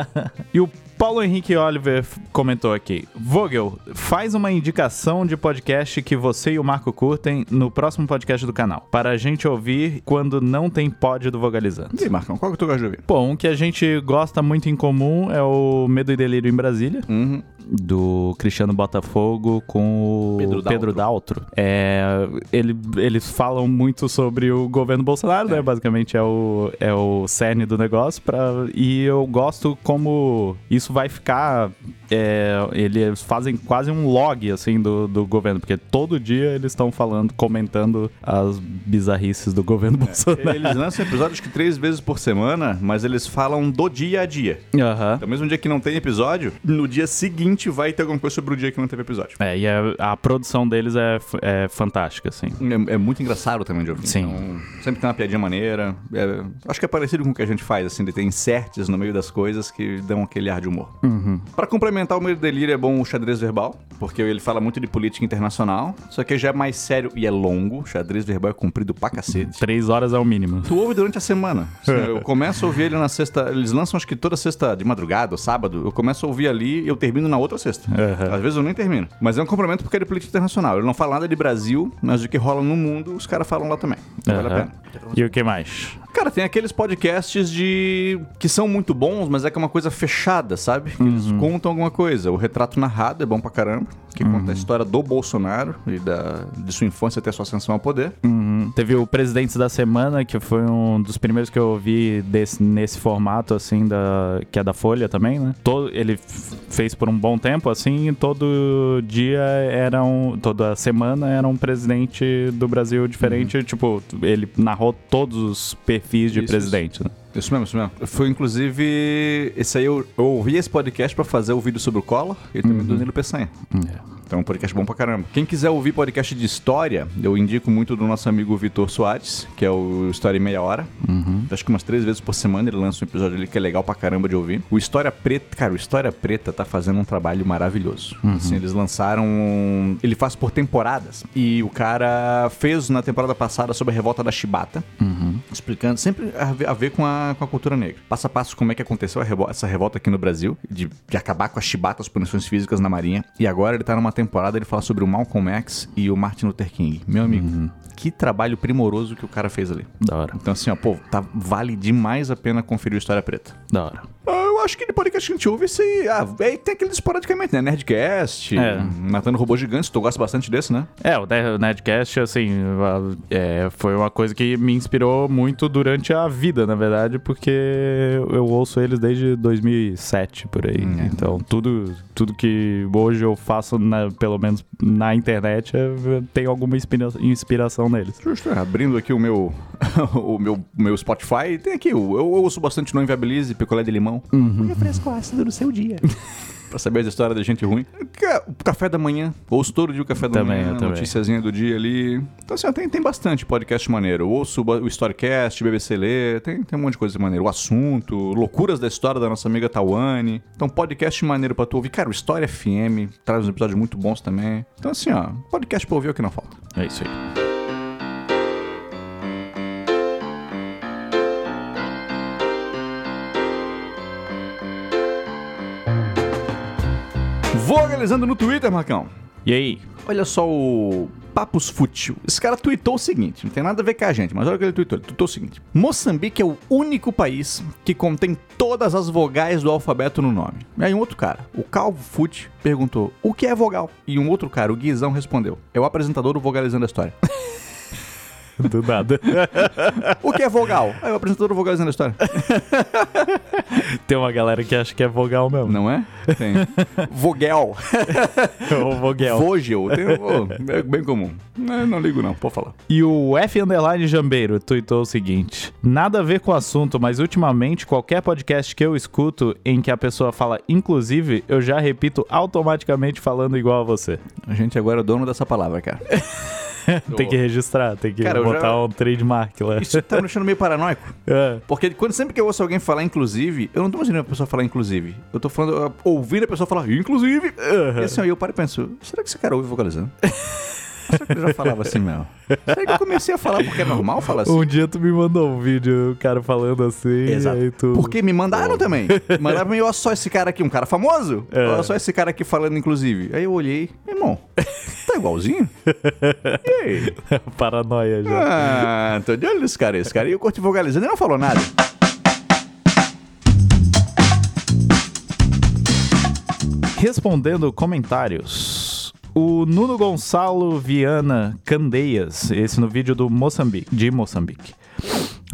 e o Paulo Henrique Oliver comentou aqui: Vogel, faz uma indicação de podcast que você e o Marco curtem no próximo podcast do canal, para a gente ouvir quando não tem pod do Vogalizando. E aí, Marcão, qual que tu gosta de ouvir? Bom, um que a gente gosta muito em comum é o Medo e Delírio em Brasília. Uhum do Cristiano Botafogo com o Pedro, Pedro Daltro. É, ele, eles falam muito sobre o governo Bolsonaro, né? é. né? Basicamente é o, é o cerne do negócio. Pra, e eu gosto como isso vai ficar é, eles fazem quase um log assim do, do governo, porque todo dia eles estão falando, comentando as bizarrices do governo é, Bolsonaro. Eles lançam episódios que três vezes por semana, mas eles falam do dia a dia. Uhum. Então, mesmo dia que não tem episódio, no dia seguinte vai ter alguma coisa sobre o dia que não teve episódio. É, e a, a produção deles é, é fantástica, assim. É, é, muito engraçado também de ouvir. Sim. Então, sempre tem uma piadinha maneira. É, acho que é parecido com o que a gente faz, assim, de ter inserts no meio das coisas que dão aquele ar de humor. humor. Pra complementar o meu delírio é bom o xadrez verbal, porque ele fala muito de política internacional, só que já é mais sério e é longo. O xadrez verbal é comprido pra cacete. Três horas é o mínimo. Tu ouve durante a semana. Eu começo a ouvir ele na sexta. Eles lançam acho que toda sexta de madrugada ou sábado. Eu começo a ouvir ali e eu termino na outra sexta. Aham. Às vezes eu nem termino. Mas é um complemento porque é de política internacional. Ele não fala nada de Brasil, mas do que rola no mundo, os caras falam lá também. Então vale a pena. E o que mais? Cara, tem aqueles podcasts de. que são muito bons, mas é que é uma coisa fechada, sabe? Que Eles contam alguma coisa. O Retrato Narrado é bom pra caramba, que conta a história do Bolsonaro e da... de sua infância até sua ascensão ao poder. Uhum. Teve o Presidentes da Semana, que foi um dos primeiros que eu ouvi desse, nesse formato, assim, da, que é da Folha também, né? Todo, ele fez por um bom tempo, assim, e todo dia era um. Toda semana era um presidente do Brasil diferente. Tipo, ele narrou todos os perfis de Isso, presidente. Né? Isso mesmo, isso mesmo. Foi inclusive. Esse aí eu, eu ouvi esse podcast pra fazer o vídeo sobre o Collor e também do Nilo Peçanha. Então é um podcast bom pra caramba. Quem quiser ouvir podcast de história, eu indico muito do nosso amigo Vitor Soares, que é o História em Meia Hora. Acho que umas três vezes por semana ele lança um episódio ali que é legal pra caramba de ouvir. O História Preta, cara, o História Preta tá fazendo um trabalho maravilhoso. Assim, eles lançaram. um- Ele faz por temporadas. E o cara fez na temporada passada sobre a revolta da Chibata explicando sempre a ver, a ver com, a, com a cultura negra. Passo a passo como é que aconteceu revol- essa revolta aqui no Brasil, de, de acabar com as chibatas, punições físicas na marinha. E agora ele tá numa temporada, ele fala sobre o Malcolm X e o Martin Luther King. Meu amigo, que trabalho primoroso que o cara fez ali. Da hora, Então assim, ó, pô, tá, vale demais a pena conferir o História Preta. da hora. Ah, Eu acho que de podcast que a gente ouve esse. Ah, é, tem aqueles esporadicamente, né? Nerdcast, É. Matando Robôs Gigantes, tu gosta bastante desse, né? É, o Ne- o Nerdcast, assim, é, foi uma coisa que me inspirou muito durante a vida, na verdade, porque eu ouço eles desde 2007, por aí. Hum, é. Então, tudo, tudo que hoje eu faço, na- pelo menos na internet, tem alguma inspira- inspiração neles. Justo, é, abrindo aqui o meu, o meu, meu Spotify, tem aqui, o- eu ouço bastante Não Inviabilize, Picolé de Limão. Um refresco ácido no seu dia. pra saber as histórias da gente ruim. O café da manhã, ouço todo dia o café da Também, manhã, eu também. noticiazinha do dia ali. Então assim, ó, tem, tem bastante podcast maneiro. Eu ouço o Storycast, BBC Lê, tem, tem um monte de coisa maneira. O assunto, loucuras da história da nossa amiga Tawane. Então podcast maneiro pra tu ouvir. Cara, o História FM traz uns episódios muito bons também. Então assim, ó, podcast pra ouvir é o que não falta. É isso aí. Vogalizando no Twitter, Marcão. E aí? Olha só o Papos Fútil. Esse cara tweetou o seguinte, não tem nada a ver com a gente, mas olha o que ele tweetou. Ele tweetou o seguinte. Moçambique é o único país que contém todas as vogais do alfabeto no nome. E aí um outro cara, o Calvo Fute, perguntou, o que é vogal? E um outro cara, o Guizão, respondeu, é o apresentador do Vogalizando a História. Do nada. o que é vogal? É o apresentador do Vogalizando a História. tem uma galera que acha que é vogal mesmo. Não é? Tem. Vogel. o Vogel. Vogel. Tem, oh, é bem comum. Não, não ligo não, pode falar. E o F Underline Jambeiro tweetou o seguinte: Nada a ver com o assunto, mas ultimamente qualquer podcast que eu escuto em que a pessoa fala inclusive, eu já repito automaticamente falando igual a você. A gente agora é dono dessa palavra, cara. tem que registrar, tem que Cara, botar já- um trademark lá. Isso tá me deixando meio paranoico. É. Porque quando, sempre que eu ouço alguém falar inclusive, eu não tô imaginando a pessoa falar inclusive. Eu tô falando, ouvindo a pessoa falar inclusive. E assim, ó, eu paro e penso, será que esse cara ouve vocalizando? será que ele já falava assim mesmo? Será que eu comecei a falar porque é normal falar assim? Um dia tu me mandou um vídeo, o cara falando assim, Exato. tu... Porque me mandaram também. Mandaram pra mim, olha só esse cara aqui, um cara famoso. É. Olha só esse cara aqui falando inclusive. Aí eu olhei, irmão, tá igualzinho? E aí? Paranoia já. Ah, tô de olho nesse cara. Esse cara e eu curti vocalizando e não falou nada. Respondendo comentários. O Nuno Gonçalo Viana Candeias, esse no vídeo do Moçambique, de Moçambique.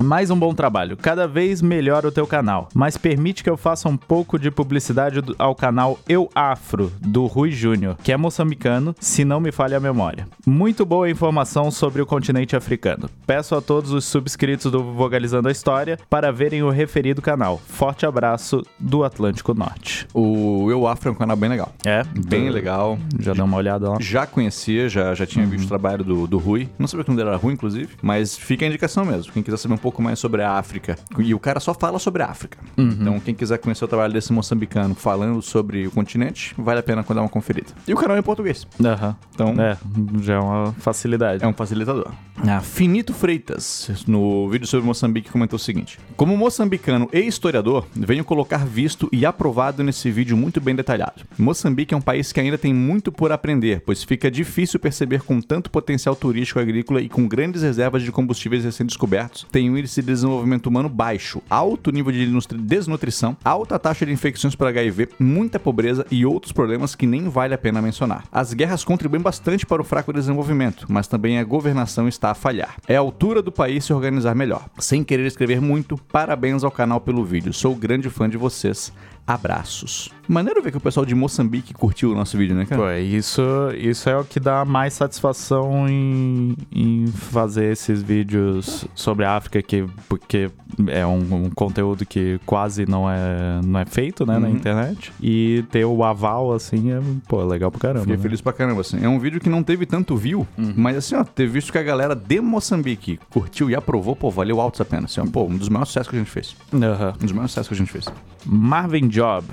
Mais um bom trabalho. Cada vez melhor o teu canal, mas permite que eu faça um pouco de publicidade do- ao canal Eu Afro, do Rui Júnior, que é moçambicano, se não me falha a memória. Muito boa informação sobre o continente africano. Peço a todos os subscritos do Vogalizando a História para verem o referido canal. Forte abraço do Atlântico Norte. O Eu Afro é um canal bem legal. É, Bem tu- legal. Já deu uma olhada lá. Já conhecia, já, já tinha visto o trabalho do, do Rui. Não sabia que o nome dele era Rui, inclusive. Mas fica a indicação mesmo. Quem quiser saber um pouco mais sobre a África. E o cara só fala sobre a África. Então, quem quiser conhecer o trabalho desse moçambicano falando sobre o continente, vale a pena dar uma conferida. E o canal é em português. Aham. Então, É, já é uma facilidade. é um facilitador. A Finito Freitas, no vídeo sobre Moçambique, comentou o seguinte: Como moçambicano e historiador, venho colocar visto e aprovado nesse vídeo muito bem detalhado. Moçambique é um país que ainda tem muito por aprender, pois fica difícil perceber com tanto potencial turístico agrícola e com grandes reservas de combustíveis recém-descobertos, tem índice de desenvolvimento humano baixo, alto nível de desnutri- desnutrição, alta taxa de infecções por HIV, muita pobreza e outros problemas que nem vale a pena mencionar. As guerras contribuem bastante para o fraco desenvolvimento, mas também a governação está a falhar. É a altura do país se organizar melhor. Sem querer escrever muito, parabéns ao canal pelo vídeo. Sou grande fã de vocês. Abraços. Maneiro ver que o pessoal de Moçambique curtiu o nosso vídeo, né, cara? Pô, isso, isso é o que dá mais satisfação em, em fazer esses vídeos sobre a África, que, porque é um, um conteúdo que quase não é, não é feito né, na Uhum. internet. E ter o aval, assim, é pô, legal pra caramba. Fiquei né? feliz pra caramba, assim. É um vídeo que não teve tanto view, mas assim, ó, ter visto que a galera de Moçambique curtiu e aprovou, pô, valeu alto a pena. Assim, ó, pô, um dos maiores sucessos que a gente fez. Aham. Um dos maiores sucessos que a gente fez. Marvin Job.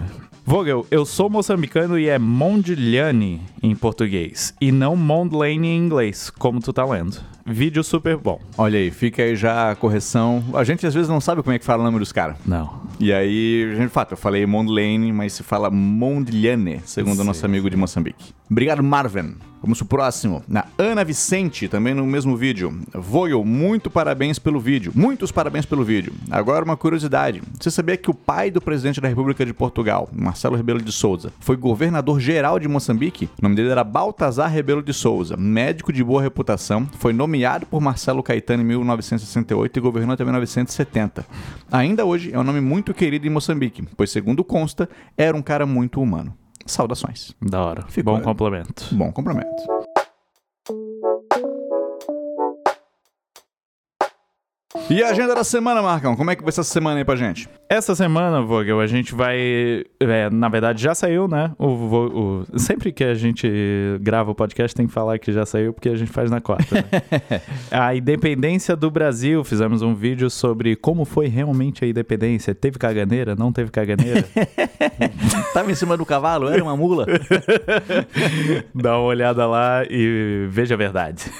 Vogel, eu sou moçambicano e é Mondlane em português, e não Mondlane em inglês, como tu tá lendo. Vídeo super bom. Olha aí, fica aí já a correção. A gente às vezes não sabe como é que fala o nome dos caras. Não. E aí, a gente, de fato, eu falei Mondlane, mas se fala Mondlane, segundo o nosso amigo de Moçambique. Obrigado, Marvin. Vamos pro próximo. Na Ana Vicente, também no mesmo vídeo. Vogel, muito parabéns pelo vídeo. Muitos parabéns pelo vídeo. Agora uma curiosidade. Você sabia que o pai do presidente da República de Portugal, Marcelo Rebelo de Souza, foi governador geral de Moçambique? O nome dele era Baltazar Rebelo de Souza, médico de boa reputação, foi nomeado por Marcelo Caetano em 1968 e governou até 1970. Ainda hoje é um nome muito querido em Moçambique, pois segundo consta, era um cara muito humano. Saudações. Da hora. Ficou- Bom complemento. Bom complemento. E a agenda da semana, Marcão? Como é que vai ser essa semana aí pra gente? Essa semana, Vogel, a gente vai. é, na verdade, já saiu, né? O, Vo- o- sempre que a gente grava o podcast, tem que falar que já saiu, porque a gente faz na quarta. né? a independência do Brasil. Fizemos um vídeo sobre como foi realmente a independência. Teve caganeira? Não teve caganeira? Tava em cima do cavalo? Era uma mula? Dá uma olhada lá e veja a verdade.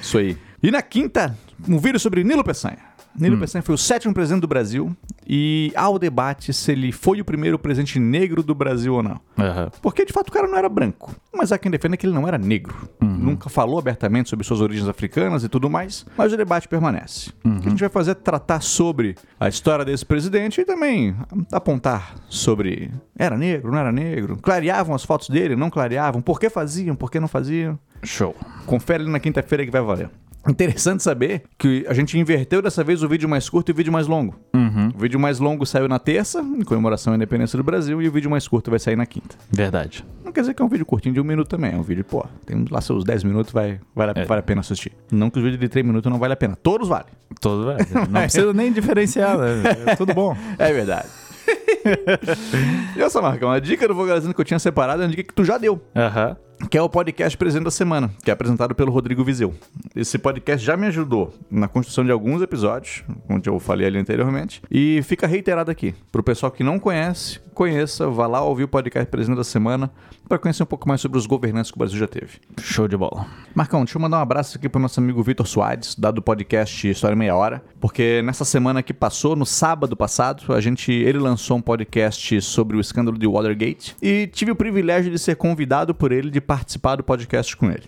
Isso aí. E na quinta, um vídeo sobre Nilo Peçanha. Nilo Peçanha foi o sétimo presidente do Brasil e há o debate se ele foi o primeiro presidente negro do Brasil ou não. Aham. Porque de fato o cara não era branco. Mas há quem defenda que ele não era negro. Nunca falou abertamente sobre suas origens africanas e tudo mais. Mas o debate permanece. O que a gente vai fazer é tratar sobre a história desse presidente e também apontar sobre era negro, não era negro. Clareavam as fotos dele, não clareavam. Por que faziam, por que não faziam. Show. Confere na quinta-feira que vai valer. Interessante saber que a gente inverteu dessa vez o vídeo mais curto e o vídeo mais longo. Uhum. O vídeo mais longo saiu na terça, em comemoração à independência do Brasil, e o vídeo mais curto vai sair na quinta. Verdade. Não quer dizer que é um vídeo curtinho de um minuto também. É um vídeo, pô, tem lá seus 10 minutos, vai, vale, a- É. vale a pena assistir. Não que os vídeos de 3 minutos não vale a pena. Todos valem. Todo velho. Não precisa nem diferenciar, né? É tudo bom. É verdade. e essa marca, uma dica do Vogalzinho que eu tinha separado é uma dica que tu já deu. Aham. Que é o podcast Presente da Semana, que é apresentado pelo Rodrigo Vizeu. Esse podcast já me ajudou na construção de alguns episódios, onde eu falei ali anteriormente, e fica reiterado aqui. Pro pessoal que não conhece, conheça, vá lá ouvir o podcast Presente da Semana para conhecer um pouco mais sobre os governantes que o Brasil já teve. Show de bola. Marcão, deixa eu mandar um abraço aqui pro nosso amigo Vitor Soares, da do podcast História Meia Hora, porque nessa semana que passou, no sábado passado, a gente, ele lançou um podcast sobre o escândalo de Watergate e tive o privilégio de ser convidado por ele de participar do podcast com ele.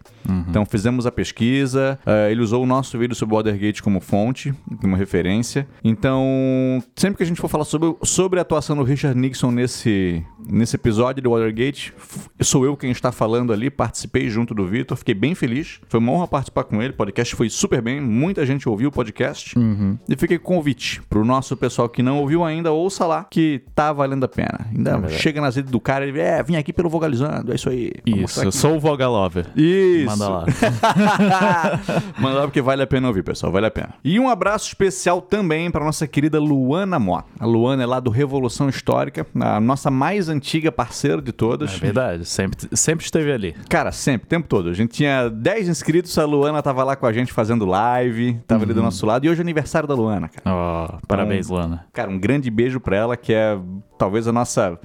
Então fizemos a pesquisa, eh, ele usou o nosso vídeo sobre o Watergate como fonte, como referência. Então, sempre que a gente for falar sobre, sobre a atuação do Richard Nixon nesse, nesse episódio do Watergate, sou eu quem está falando ali, participei junto do Vitor, fiquei bem feliz. Foi uma honra participar com ele, o podcast foi super bem, muita gente ouviu o podcast. E fiquei com convite pro nosso pessoal que não ouviu ainda, ouça lá, que tá valendo a pena. Ainda verdade. chega nas redes do cara e ele, é, vim aqui pelo Vogalizando, é isso aí. Isso. Sou o Vogalover. Isso. Manda lá. Manda lá porque vale a pena ouvir, pessoal, vale a pena. E um abraço especial também para nossa querida Luana Mó. A Luana é lá do Revolução Histórica, a nossa mais antiga parceira de todas. É verdade, sempre, sempre esteve ali. Cara, sempre, o tempo todo. A gente tinha 10 inscritos, a Luana tava lá com a gente fazendo live, tava ali do nosso lado. E hoje é aniversário da Luana, cara. Ó, parabéns, Luana. Cara, um grande beijo pra ela, que é talvez a nossa.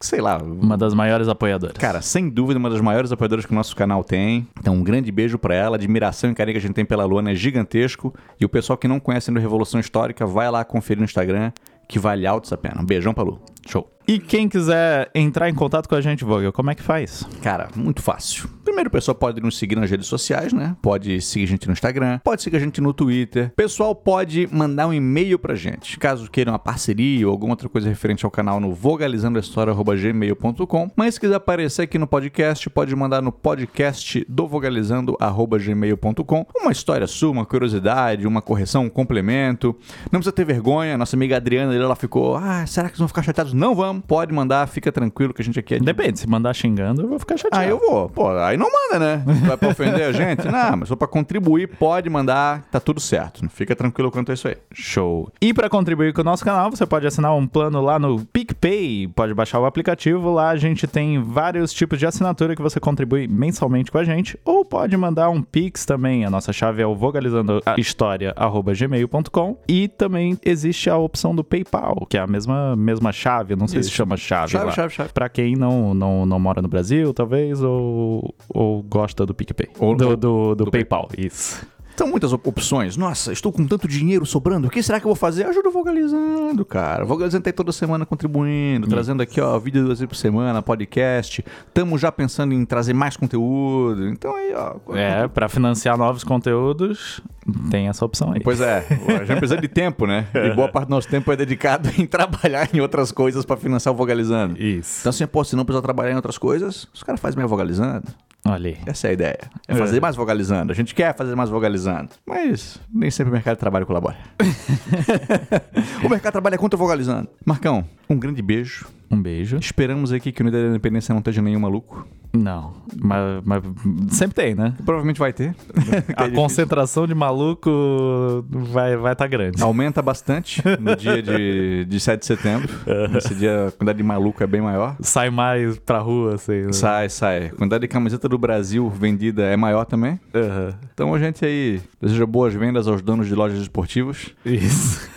Sei lá. Uma das maiores apoiadoras. Cara, sem dúvida, uma das maiores apoiadoras que o nosso canal tem. Então, um grande beijo pra ela. A admiração e carinho que a gente tem pela Luana é gigantesco. E o pessoal que não conhece ainda Revolução Histórica, vai lá conferir no Instagram, que vale alto essa pena. Um beijão pra Lu. Show. E quem quiser entrar em contato com a gente, Vogel, como é que faz? Cara, muito fácil. Primeiro, o pessoal pode nos seguir nas redes sociais, né? Pode seguir a gente no Instagram, pode seguir a gente no Twitter. O pessoal pode mandar um e-mail pra gente, caso queira uma parceria ou alguma outra coisa referente ao canal no vogalizandohistoria.gmail.com. Mas se quiser aparecer aqui no podcast, pode mandar no podcast do vogalizando.gmail.com uma história sua, uma curiosidade, uma correção, um complemento. Não precisa ter vergonha. Nossa amiga Adriana, ela ficou, ah, será que eles vão ficar chateados? Não vamos, pode mandar, fica tranquilo que a gente aqui é de Depende, se mandar xingando, eu vou ficar chateado. ah, eu vou. Pô, aí não manda, né? Vai pra ofender a gente? Não, mas só pra contribuir, pode mandar, tá tudo certo. Fica tranquilo quanto a isso aí. Show. E para contribuir com o nosso canal, você pode assinar um plano lá no PicPay, pode baixar o aplicativo, lá a gente tem vários tipos de assinatura que você contribui mensalmente com a gente, ou pode mandar um Pix também, a nossa chave é o vogalizandohistoria@gmail.com e também existe a opção do PayPal, que é a mesma mesma chave, não sei se Isso. chama chave, Chave, lá. chave, chave. Pra quem não, não, não mora no Brasil, talvez, ou, ou gosta do PicPay. Ou do, do- do, do do PayPal, isso. São muitas op- opções. Nossa, estou com tanto dinheiro sobrando. O que será que eu vou fazer? Ajuda o Vogalizando, cara. O Vogalizando tá aí toda semana contribuindo, trazendo aqui, ó, vídeo duas vezes por semana, podcast. Estamos já pensando em trazer mais conteúdo. Então aí, ó. É, pra financiar novos conteúdos, tem essa opção aí. Pois é, a gente precisa de tempo, né? E boa parte do nosso tempo é dedicado em trabalhar em outras coisas para financiar o Vogalizando. Isso. Então, assim, pô, se não precisa trabalhar em outras coisas, os caras fazem mais vogalizando. Olha aí. Essa é a ideia. É fazer mais vogalizando. A gente quer fazer mais vogalizando. Mas nem sempre o mercado de trabalho colabora. o mercado de trabalho é contra vogalizando. Marcão, um grande beijo. Um beijo. Esperamos aqui que o Unidade da Independência não esteja nenhum maluco. Não, mas, mas sempre tem, né? Provavelmente vai ter. A concentração de maluco vai vai tá grande. Aumenta bastante no dia de, de 7 de setembro. Nesse dia a quantidade de maluco é bem maior. Sai mais pra rua, assim. né? Sai, sai. A quantidade de camiseta do Brasil vendida é maior também. Aham. Então a gente aí deseja boas vendas aos donos de lojas esportivas Isso.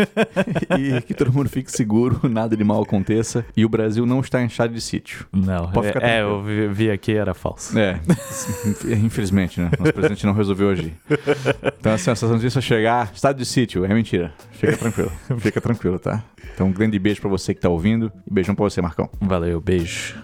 e que todo mundo fique seguro, nada de mal aconteça. E o Brasil não está inchado de sítio. Não, Pode é, ficar é, tranquilo. Eu vi, vi aqui era falso. É, infelizmente, né? Nosso presidente não resolveu agir. Então, assim, essa notícia chegar, estado de sítio, é mentira. Fica tranquilo, fica tranquilo, tá? Então, um grande beijo pra você que tá ouvindo e beijão pra você, Marcão. Valeu, beijo.